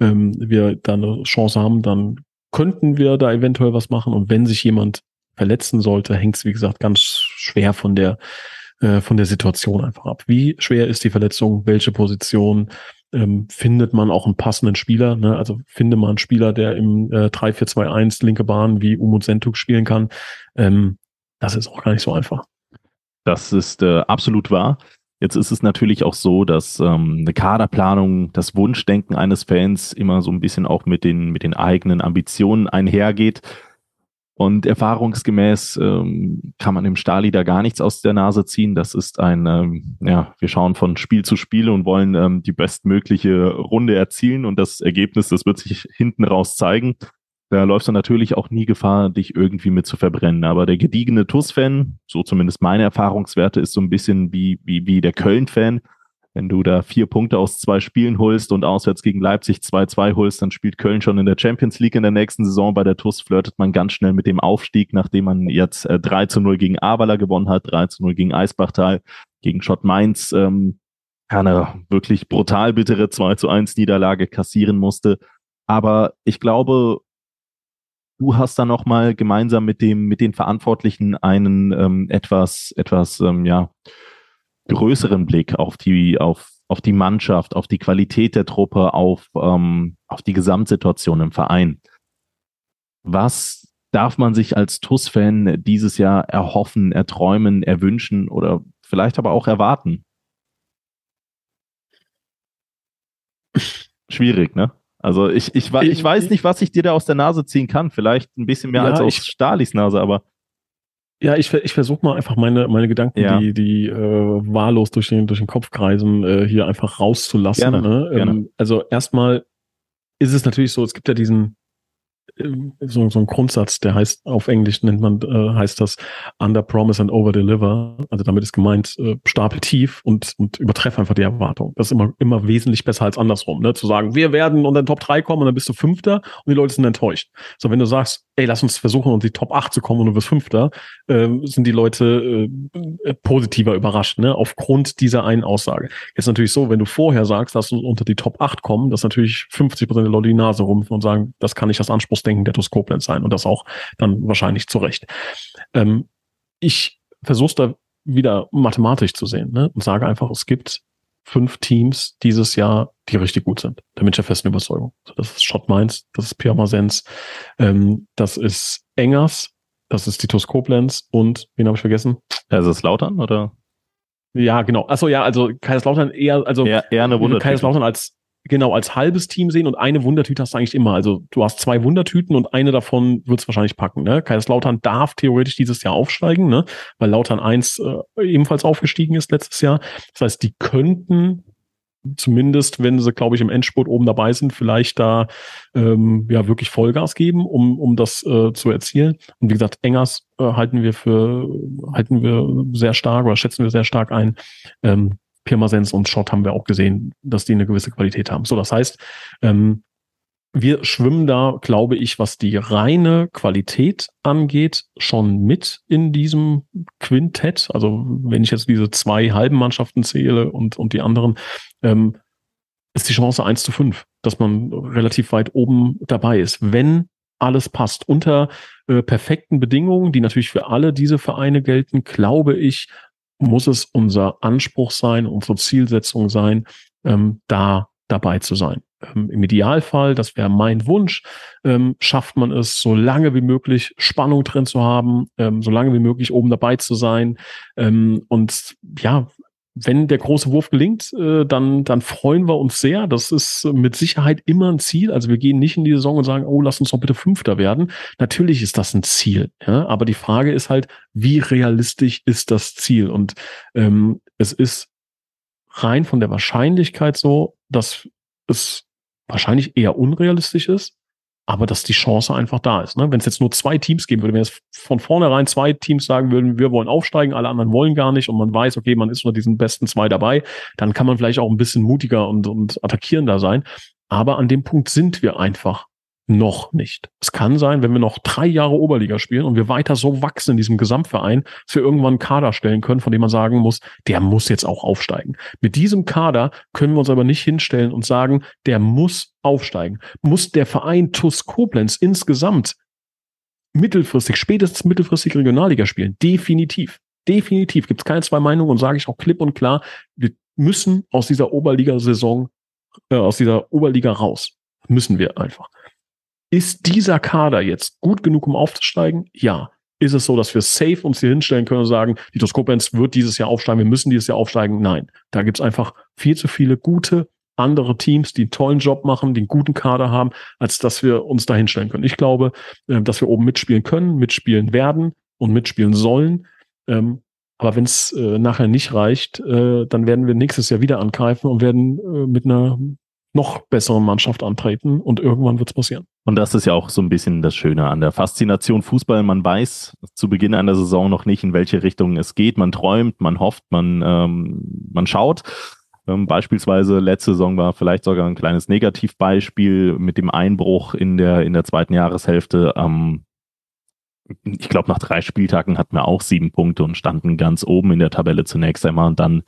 ähm, wir da eine Chance haben, dann könnten wir da eventuell was machen. Und wenn sich jemand verletzen sollte, hängt es, wie gesagt, ganz schwer von der, äh, von der Situation einfach ab. Wie schwer ist die Verletzung? Welche Position? Ähm, findet man auch einen passenden Spieler. Ne? Also finde man einen Spieler, der im äh, 3-4-2-1 linke Bahn wie Umut Sentuk spielen kann. Ähm, das ist auch gar nicht so einfach. Das ist äh, absolut wahr. Jetzt ist es natürlich auch so, dass ähm, eine Kaderplanung, das Wunschdenken eines Fans immer so ein bisschen auch mit den, mit den eigenen Ambitionen einhergeht. Und erfahrungsgemäß ähm, kann man im Stali da gar nichts aus der Nase ziehen. Das ist ein, ähm, ja, wir schauen von Spiel zu Spiel und wollen ähm, die bestmögliche Runde erzielen und das Ergebnis, das wird sich hinten raus zeigen. Da läufst du natürlich auch nie Gefahr, dich irgendwie mit zu verbrennen. Aber der gediegene TUS-Fan, so zumindest meine Erfahrungswerte, ist so ein bisschen wie, wie, wie der Köln-Fan wenn du da vier Punkte aus zwei Spielen holst und auswärts gegen Leipzig 2-2 holst, dann spielt Köln schon in der Champions League in der nächsten Saison. Bei der TUS flirtet man ganz schnell mit dem Aufstieg, nachdem man jetzt äh, 3 zu 0 gegen Avala gewonnen hat, 3 zu 0 gegen Eisbachtal, gegen Schott Mainz ähm, eine wirklich brutal bittere 2 zu 1 Niederlage kassieren musste. Aber ich glaube, du hast da nochmal gemeinsam mit dem, mit den Verantwortlichen einen ähm, etwas, etwas, ähm, ja, größeren Blick auf die, auf, auf die Mannschaft, auf die Qualität der Truppe, auf, ähm, auf die Gesamtsituation im Verein. Was darf man sich als TUS-Fan dieses Jahr erhoffen, erträumen, erwünschen oder vielleicht aber auch erwarten? Schwierig, ne? Also ich, ich, ich weiß nicht, was ich dir da aus der Nase ziehen kann. Vielleicht ein bisschen mehr ja, als aus Stalis Nase, aber ja, ich, ich versuche mal einfach meine, meine Gedanken, ja. die, die äh, wahllos durch den, durch den Kopf kreisen, äh, hier einfach rauszulassen. Gerne, ne? ähm, gerne. Also erstmal ist es natürlich so, es gibt ja diesen, so, so ein Grundsatz, der heißt, auf Englisch nennt man, äh, heißt das Under Promise and Over Deliver. Also damit ist gemeint, äh, stapel tief und, und übertreff einfach die Erwartung. Das ist immer, immer wesentlich besser als andersrum, ne? Zu sagen, wir werden unter den Top 3 kommen und dann bist du Fünfter und die Leute sind enttäuscht. So, wenn du sagst, ey, lass uns versuchen, unter die Top 8 zu kommen und du wirst Fünfter, äh, sind die Leute äh, positiver überrascht, ne? Aufgrund dieser einen Aussage. Jetzt natürlich so, wenn du vorher sagst, dass du unter die Top 8 kommen, dass natürlich 50 Prozent der Leute die Nase rumpfen und sagen, das kann nicht das Anspruchsdenken der TuS Koblenz sein und das auch dann wahrscheinlich zu Recht. Ähm, ich versuche da wieder mathematisch zu sehen ne? und sage einfach, es gibt fünf Teams dieses Jahr, die richtig gut sind. Da bin ich der festen Überzeugung. Das ist Schott Mainz, das ist Pirmasens, ähm, das ist Engers, das ist Titus Koblenz und wen habe ich vergessen? Also ist Lautern oder? Ja, genau. Achso, ja, also Kaiserslautern eher, also eher, eher eine Wundertüte. Kaiserslautern als genau als halbes Team sehen und eine Wundertüte hast du eigentlich immer. Also du hast zwei Wundertüten und eine davon wird es wahrscheinlich packen. Ne? Kaiserslautern darf theoretisch dieses Jahr aufsteigen, ne? weil Lautern 1 äh, ebenfalls aufgestiegen ist letztes Jahr. Das heißt, die könnten zumindest, wenn sie, glaube ich, im Endspurt oben dabei sind, vielleicht da ähm, ja wirklich Vollgas geben, um, um das äh, zu erzielen. Und wie gesagt, Engers äh, halten wir für halten wir sehr stark oder schätzen wir sehr stark ein. Ähm, Pirmasens und Schott haben wir auch gesehen, dass die eine gewisse Qualität haben. So, das heißt, ähm, wir schwimmen da, glaube ich, was die reine Qualität angeht, schon mit in diesem Quintett. Also wenn ich jetzt diese zwei halben Mannschaften zähle und, und die anderen, ähm, ist die Chance eins zu fünf, dass man relativ weit oben dabei ist. Wenn alles passt. Unter äh, perfekten Bedingungen, die natürlich für alle diese Vereine gelten, glaube ich, muss es unser Anspruch sein, unsere Zielsetzung sein, ähm, da dabei zu sein. Ähm, Im Idealfall, das wäre mein Wunsch, ähm, schafft man es, so lange wie möglich Spannung drin zu haben, ähm, so lange wie möglich oben dabei zu sein. Ähm, und ja, wenn der große Wurf gelingt, äh, dann, dann freuen wir uns sehr. Das ist mit Sicherheit immer ein Ziel. Also wir gehen nicht in die Saison und sagen, oh, lass uns doch bitte Fünfter werden. Natürlich ist das ein Ziel. Ja? Aber die Frage ist halt, wie realistisch ist das Ziel? Und ähm, es ist rein von der Wahrscheinlichkeit so, dass es wahrscheinlich eher unrealistisch ist, aber dass die Chance einfach da ist. Ne? Wenn es jetzt nur zwei Teams geben würde, wenn es von vornherein zwei Teams sagen würden, wir wollen aufsteigen, alle anderen wollen gar nicht und man weiß, okay, man ist unter diesen besten zwei dabei, dann kann man vielleicht auch ein bisschen mutiger und, und attackierender sein. Aber an dem Punkt sind wir einfach noch nicht. Es kann sein, wenn wir noch drei Jahre Oberliga spielen und wir weiter so wachsen in diesem Gesamtverein, dass wir irgendwann einen Kader stellen können, von dem man sagen muss, der muss jetzt auch aufsteigen. Mit diesem Kader können wir uns aber nicht hinstellen und sagen, der muss aufsteigen. Muss der Verein TUS Koblenz insgesamt mittelfristig, spätestens mittelfristig Regionalliga spielen? Definitiv. Definitiv. Gibt es keine zwei Meinungen und sage ich auch klipp und klar, wir müssen aus dieser Oberliga-Saison, äh, aus dieser Oberliga raus. Müssen wir einfach. Ist dieser Kader jetzt gut genug, um aufzusteigen? Ja. Ist es so, dass wir safe uns hier hinstellen können und sagen, die Toskopenz wird dieses Jahr aufsteigen, wir müssen dieses Jahr aufsteigen? Nein. Da gibt's einfach viel zu viele gute andere Teams, die einen tollen Job machen, einen guten Kader haben, als dass wir uns da hinstellen können. Ich glaube, äh, dass wir oben mitspielen können, mitspielen werden und mitspielen sollen. Ähm, aber wenn es äh, nachher nicht reicht, äh, dann werden wir nächstes Jahr wieder angreifen und werden mit einer noch bessere Mannschaft antreten und irgendwann wird es passieren. Und das ist ja auch so ein bisschen das Schöne an der Faszination Fußball. Man weiß zu Beginn einer Saison noch nicht, in welche Richtung es geht. Man träumt, man hofft, man, ähm, man schaut. Ähm, beispielsweise letzte Saison war vielleicht sogar ein kleines Negativbeispiel mit dem Einbruch in der, in der zweiten Jahreshälfte. Ähm, ich glaube, nach drei Spieltagen hatten wir auch sieben Punkte und standen ganz oben in der Tabelle zunächst einmal. Und dann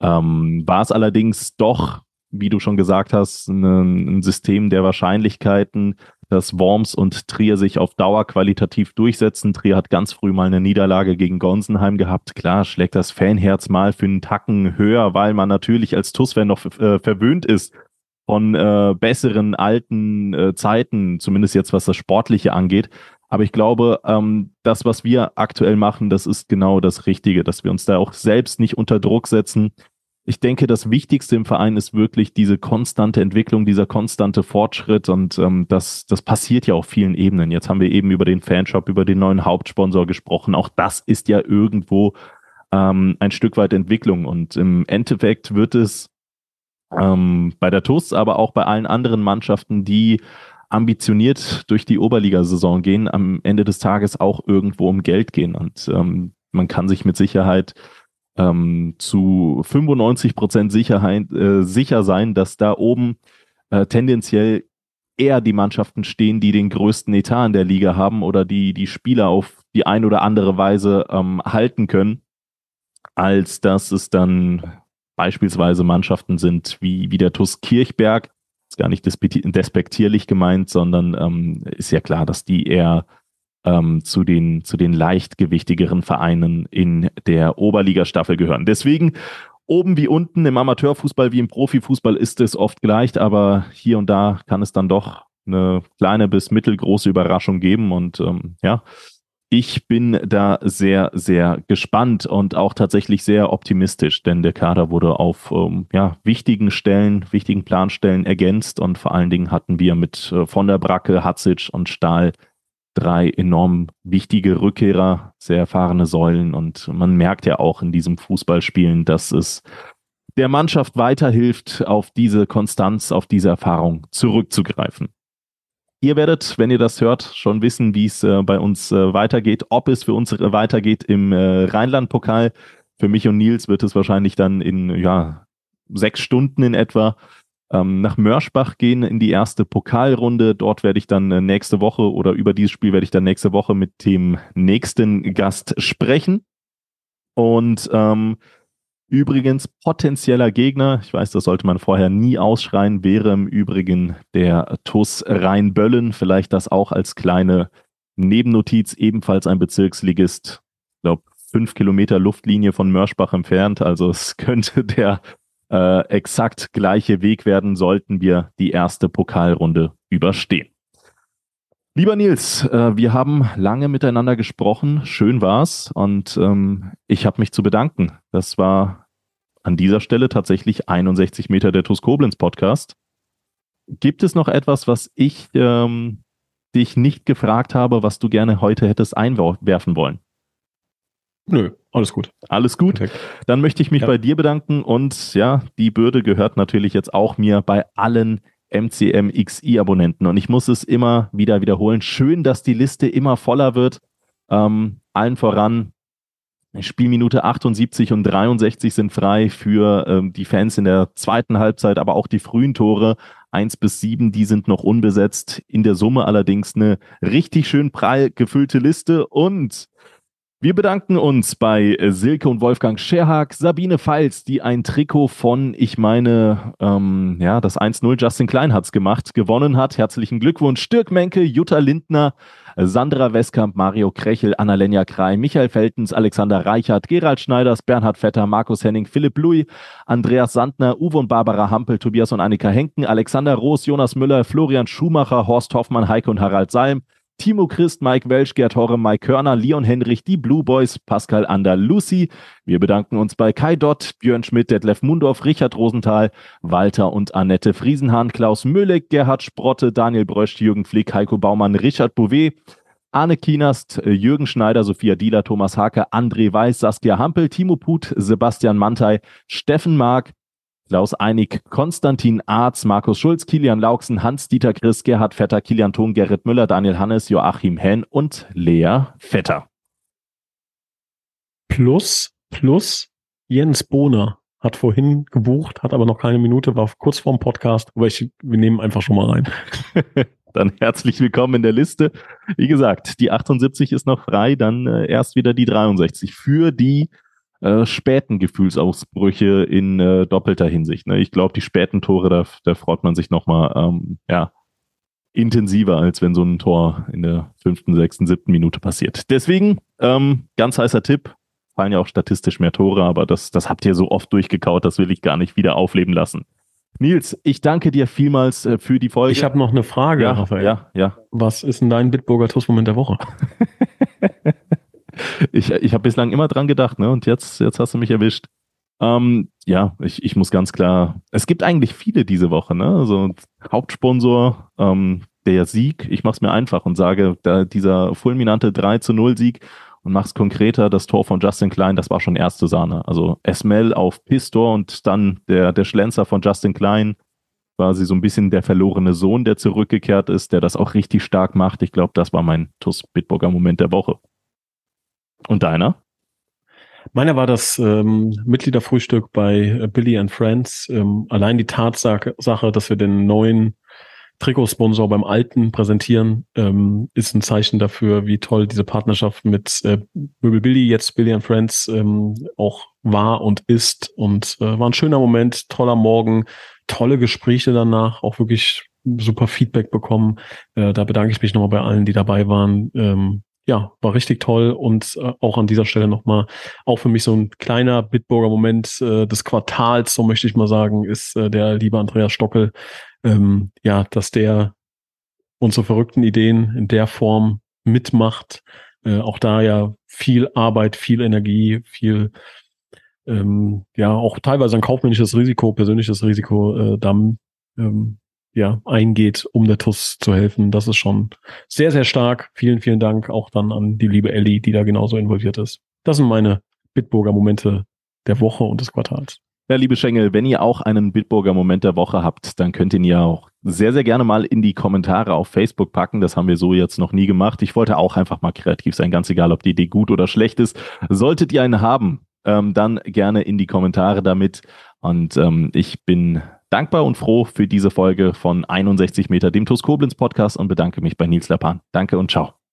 ähm, war es allerdings doch wie du schon gesagt hast, ein, ein System der Wahrscheinlichkeiten, dass Worms und Trier sich auf Dauer qualitativ durchsetzen. Trier hat ganz früh mal eine Niederlage gegen Gonsenheim gehabt. Klar, schlägt das Fanherz mal für einen Tacken höher, weil man natürlich als TUS-Fan noch äh, verwöhnt ist von äh, besseren alten äh, Zeiten, zumindest jetzt was das Sportliche angeht. Aber ich glaube, ähm, das, was wir aktuell machen, das ist genau das Richtige, dass wir uns da auch selbst nicht unter Druck setzen, ich denke, das Wichtigste im Verein ist wirklich diese konstante Entwicklung, dieser konstante Fortschritt und ähm, das, das passiert ja auf vielen Ebenen. Jetzt haben wir eben über den Fanshop, über den neuen Hauptsponsor gesprochen. Auch das ist ja irgendwo ähm, ein Stück weit Entwicklung und im Endeffekt wird es ähm, bei der TUS, aber auch bei allen anderen Mannschaften, die ambitioniert durch die Oberligasaison gehen, am Ende des Tages auch irgendwo um Geld gehen und ähm, man kann sich mit Sicherheit ähm, zu 95 Prozent Sicherheit, äh, sicher sein, dass da oben äh, tendenziell eher die Mannschaften stehen, die den größten Etat in der Liga haben oder die die Spieler auf die ein oder andere Weise ähm, halten können, als dass es dann beispielsweise Mannschaften sind wie, wie der TUS Kirchberg. Ist gar nicht despektierlich gemeint, sondern ähm, ist ja klar, dass die eher ähm, zu, den, zu den leichtgewichtigeren Vereinen in der Oberligastaffel gehören. Deswegen oben wie unten im Amateurfußball wie im Profifußball ist es oft gleich, aber hier und da kann es dann doch eine kleine bis mittelgroße Überraschung geben und ähm, ja, ich bin da sehr, sehr gespannt und auch tatsächlich sehr optimistisch, denn der Kader wurde auf ähm, ja, wichtigen Stellen, wichtigen Planstellen ergänzt und vor allen Dingen hatten wir mit äh, von der Bracke, Hatzic und Stahl drei enorm wichtige Rückkehrer, sehr erfahrene Säulen und man merkt ja auch in diesem Fußballspielen, dass es der Mannschaft weiterhilft, auf diese Konstanz, auf diese Erfahrung zurückzugreifen. Ihr werdet, wenn ihr das hört, schon wissen, wie es äh, bei uns äh, weitergeht, ob es für uns weitergeht im äh, Rheinland-Pokal. Für mich und Nils wird es wahrscheinlich dann in ja, sechs Stunden in etwa ähm, nach Mörschbach gehen in die erste Pokalrunde. Dort werde ich dann äh, nächste Woche oder über dieses Spiel werde ich dann nächste Woche mit dem nächsten Gast sprechen. Und ähm, übrigens potenzieller Gegner, ich weiß, das sollte man vorher nie ausschreien, wäre im Übrigen der TUS Rheinböllen. Vielleicht das auch als kleine Nebennotiz, ebenfalls ein Bezirksligist. Ich glaube, fünf Kilometer Luftlinie von Mörschbach entfernt. Also es könnte der äh, exakt gleiche Weg werden, sollten wir die erste Pokalrunde überstehen. Lieber Nils, äh, wir haben lange miteinander gesprochen, schön war's und ähm, ich habe mich zu bedanken. Das war an dieser Stelle tatsächlich 61 Meter der TuS Koblenz Podcast. Gibt es noch etwas, was ich ähm, dich nicht gefragt habe, was du gerne heute hättest einwerfen wollen? Nö, alles gut. Alles gut. Perfekt. Dann möchte ich mich ja. bei dir bedanken und ja, die Bürde gehört natürlich jetzt auch mir bei allen MCM XI Abonnenten und ich muss es immer wieder wiederholen. Schön, dass die Liste immer voller wird. Ähm, allen voran Spielminute 78 und 63 sind frei für ähm, die Fans in der zweiten Halbzeit, aber auch die frühen Tore 1 bis 7, die sind noch unbesetzt. In der Summe allerdings eine richtig schön prall gefüllte Liste und wir bedanken uns bei Silke und Wolfgang Scherhag, Sabine Pfalz, die ein Trikot von, ich meine, ähm, ja, das 1-0 Justin Klein hat's gemacht, gewonnen hat. Herzlichen Glückwunsch. Dirk Menke, Jutta Lindner, Sandra Westkamp, Mario Krechel, Annalenja Krei, Michael Feltens, Alexander Reichert, Gerald Schneiders, Bernhard Vetter, Markus Henning, Philipp Louis, Andreas Sandner, Uwe und Barbara Hampel, Tobias und Annika Henken, Alexander Roos, Jonas Müller, Florian Schumacher, Horst Hoffmann, Heike und Harald Salm, Timo Christ, Mike Welsch, Gerd Horre, Mike Körner, Leon Henrich, die Blue Boys, Pascal Ander, Lucy. Wir bedanken uns bei Kai Dott, Björn Schmidt, Detlef Mundorf, Richard Rosenthal, Walter und Annette Friesenhahn, Klaus Mülleck, Gerhard Sprotte, Daniel Brösch, Jürgen Flick, Heiko Baumann, Richard Bouvet, Arne Kienast, Jürgen Schneider, Sophia Dieler, Thomas Hake, André Weiß, Saskia Hampel, Timo Put, Sebastian Mantei, Steffen Mark, Klaus Einig, Konstantin Arz, Markus Schulz, Kilian Lauksen, Hans-Dieter Chris, Gerhard Vetter, Kilian Thun, Gerrit Müller, Daniel Hannes, Joachim Henn und Lea Vetter. Plus, plus Jens Bohner hat vorhin gebucht, hat aber noch keine Minute, war kurz vorm Podcast, aber ich, wir nehmen einfach schon mal rein. dann herzlich willkommen in der Liste. Wie gesagt, die 78 ist noch frei, dann äh, erst wieder die 63 für die äh, späten Gefühlsausbrüche in äh, doppelter Hinsicht. Ne? Ich glaube, die späten Tore, da, da freut man sich nochmal ähm, ja, intensiver, als wenn so ein Tor in der fünften, sechsten, siebten Minute passiert. Deswegen, ähm, ganz heißer Tipp, fallen ja auch statistisch mehr Tore, aber das, das habt ihr so oft durchgekaut, das will ich gar nicht wieder aufleben lassen. Nils, ich danke dir vielmals äh, für die Folge. Ich habe noch eine Frage, ja, Raphael. Ja, ja. Was ist denn dein Bitburger Toastmoment der Woche? ich ich habe bislang immer dran gedacht, ne? Und jetzt, jetzt hast du mich erwischt. Ähm, ja, ich, ich muss ganz klar, es gibt eigentlich viele diese Woche, ne? Also Hauptsponsor, ähm, der Sieg, ich mache es mir einfach und sage, da dieser fulminante 3 zu 0 Sieg und mach's konkreter, das Tor von Justin Klein, das war schon erste Sahne. Also Esmel auf Pistor und dann der, der Schlenzer von Justin Klein, quasi so ein bisschen der verlorene Sohn, der zurückgekehrt ist, der das auch richtig stark macht. Ich glaube, das war mein TUS Bitburger Moment der Woche. Und deiner? Meiner war das ähm, Mitgliederfrühstück bei äh, Billy and Friends. Ähm, allein die Tatsache, dass wir den neuen Trikotsponsor beim alten präsentieren, ähm, ist ein Zeichen dafür, wie toll diese Partnerschaft mit äh, Möbel Billy, jetzt Billy and Friends, ähm, auch war und ist. Und äh, war ein schöner Moment, toller Morgen, tolle Gespräche danach, auch wirklich super Feedback bekommen. Äh, da bedanke ich mich nochmal bei allen, die dabei waren. Ähm, ja, war richtig toll und äh, auch an dieser Stelle nochmal, auch für mich so ein kleiner Bitburger Moment äh, des Quartals, so möchte ich mal sagen, ist äh, der liebe Andreas Stockel, ähm, ja, dass der unsere verrückten Ideen in der Form mitmacht, äh, auch da ja viel Arbeit, viel Energie, viel ähm, ja auch teilweise ein kaufmännisches Risiko, persönliches Risiko äh, dann ähm, ja, eingeht, um der TUS zu helfen. Das ist schon sehr, sehr stark. Vielen, vielen Dank auch dann an die liebe Ellie, die da genauso involviert ist. Das sind meine Bitburger Momente der Woche und des Quartals. Ja, liebe Schengel, wenn ihr auch einen Bitburger Moment der Woche habt, dann könnt ihr ihn ja auch sehr, sehr gerne mal in die Kommentare auf Facebook packen. Das haben wir so jetzt noch nie gemacht. Ich wollte auch einfach mal kreativ sein, ganz egal, ob die Idee gut oder schlecht ist. Solltet ihr eine haben, ähm, dann gerne in die Kommentare damit. Und ähm, ich bin dankbar und froh für diese Folge von 61 Meter, dem TUS Koblenz Podcast und bedanke mich bei Nils Lapan. Danke und ciao.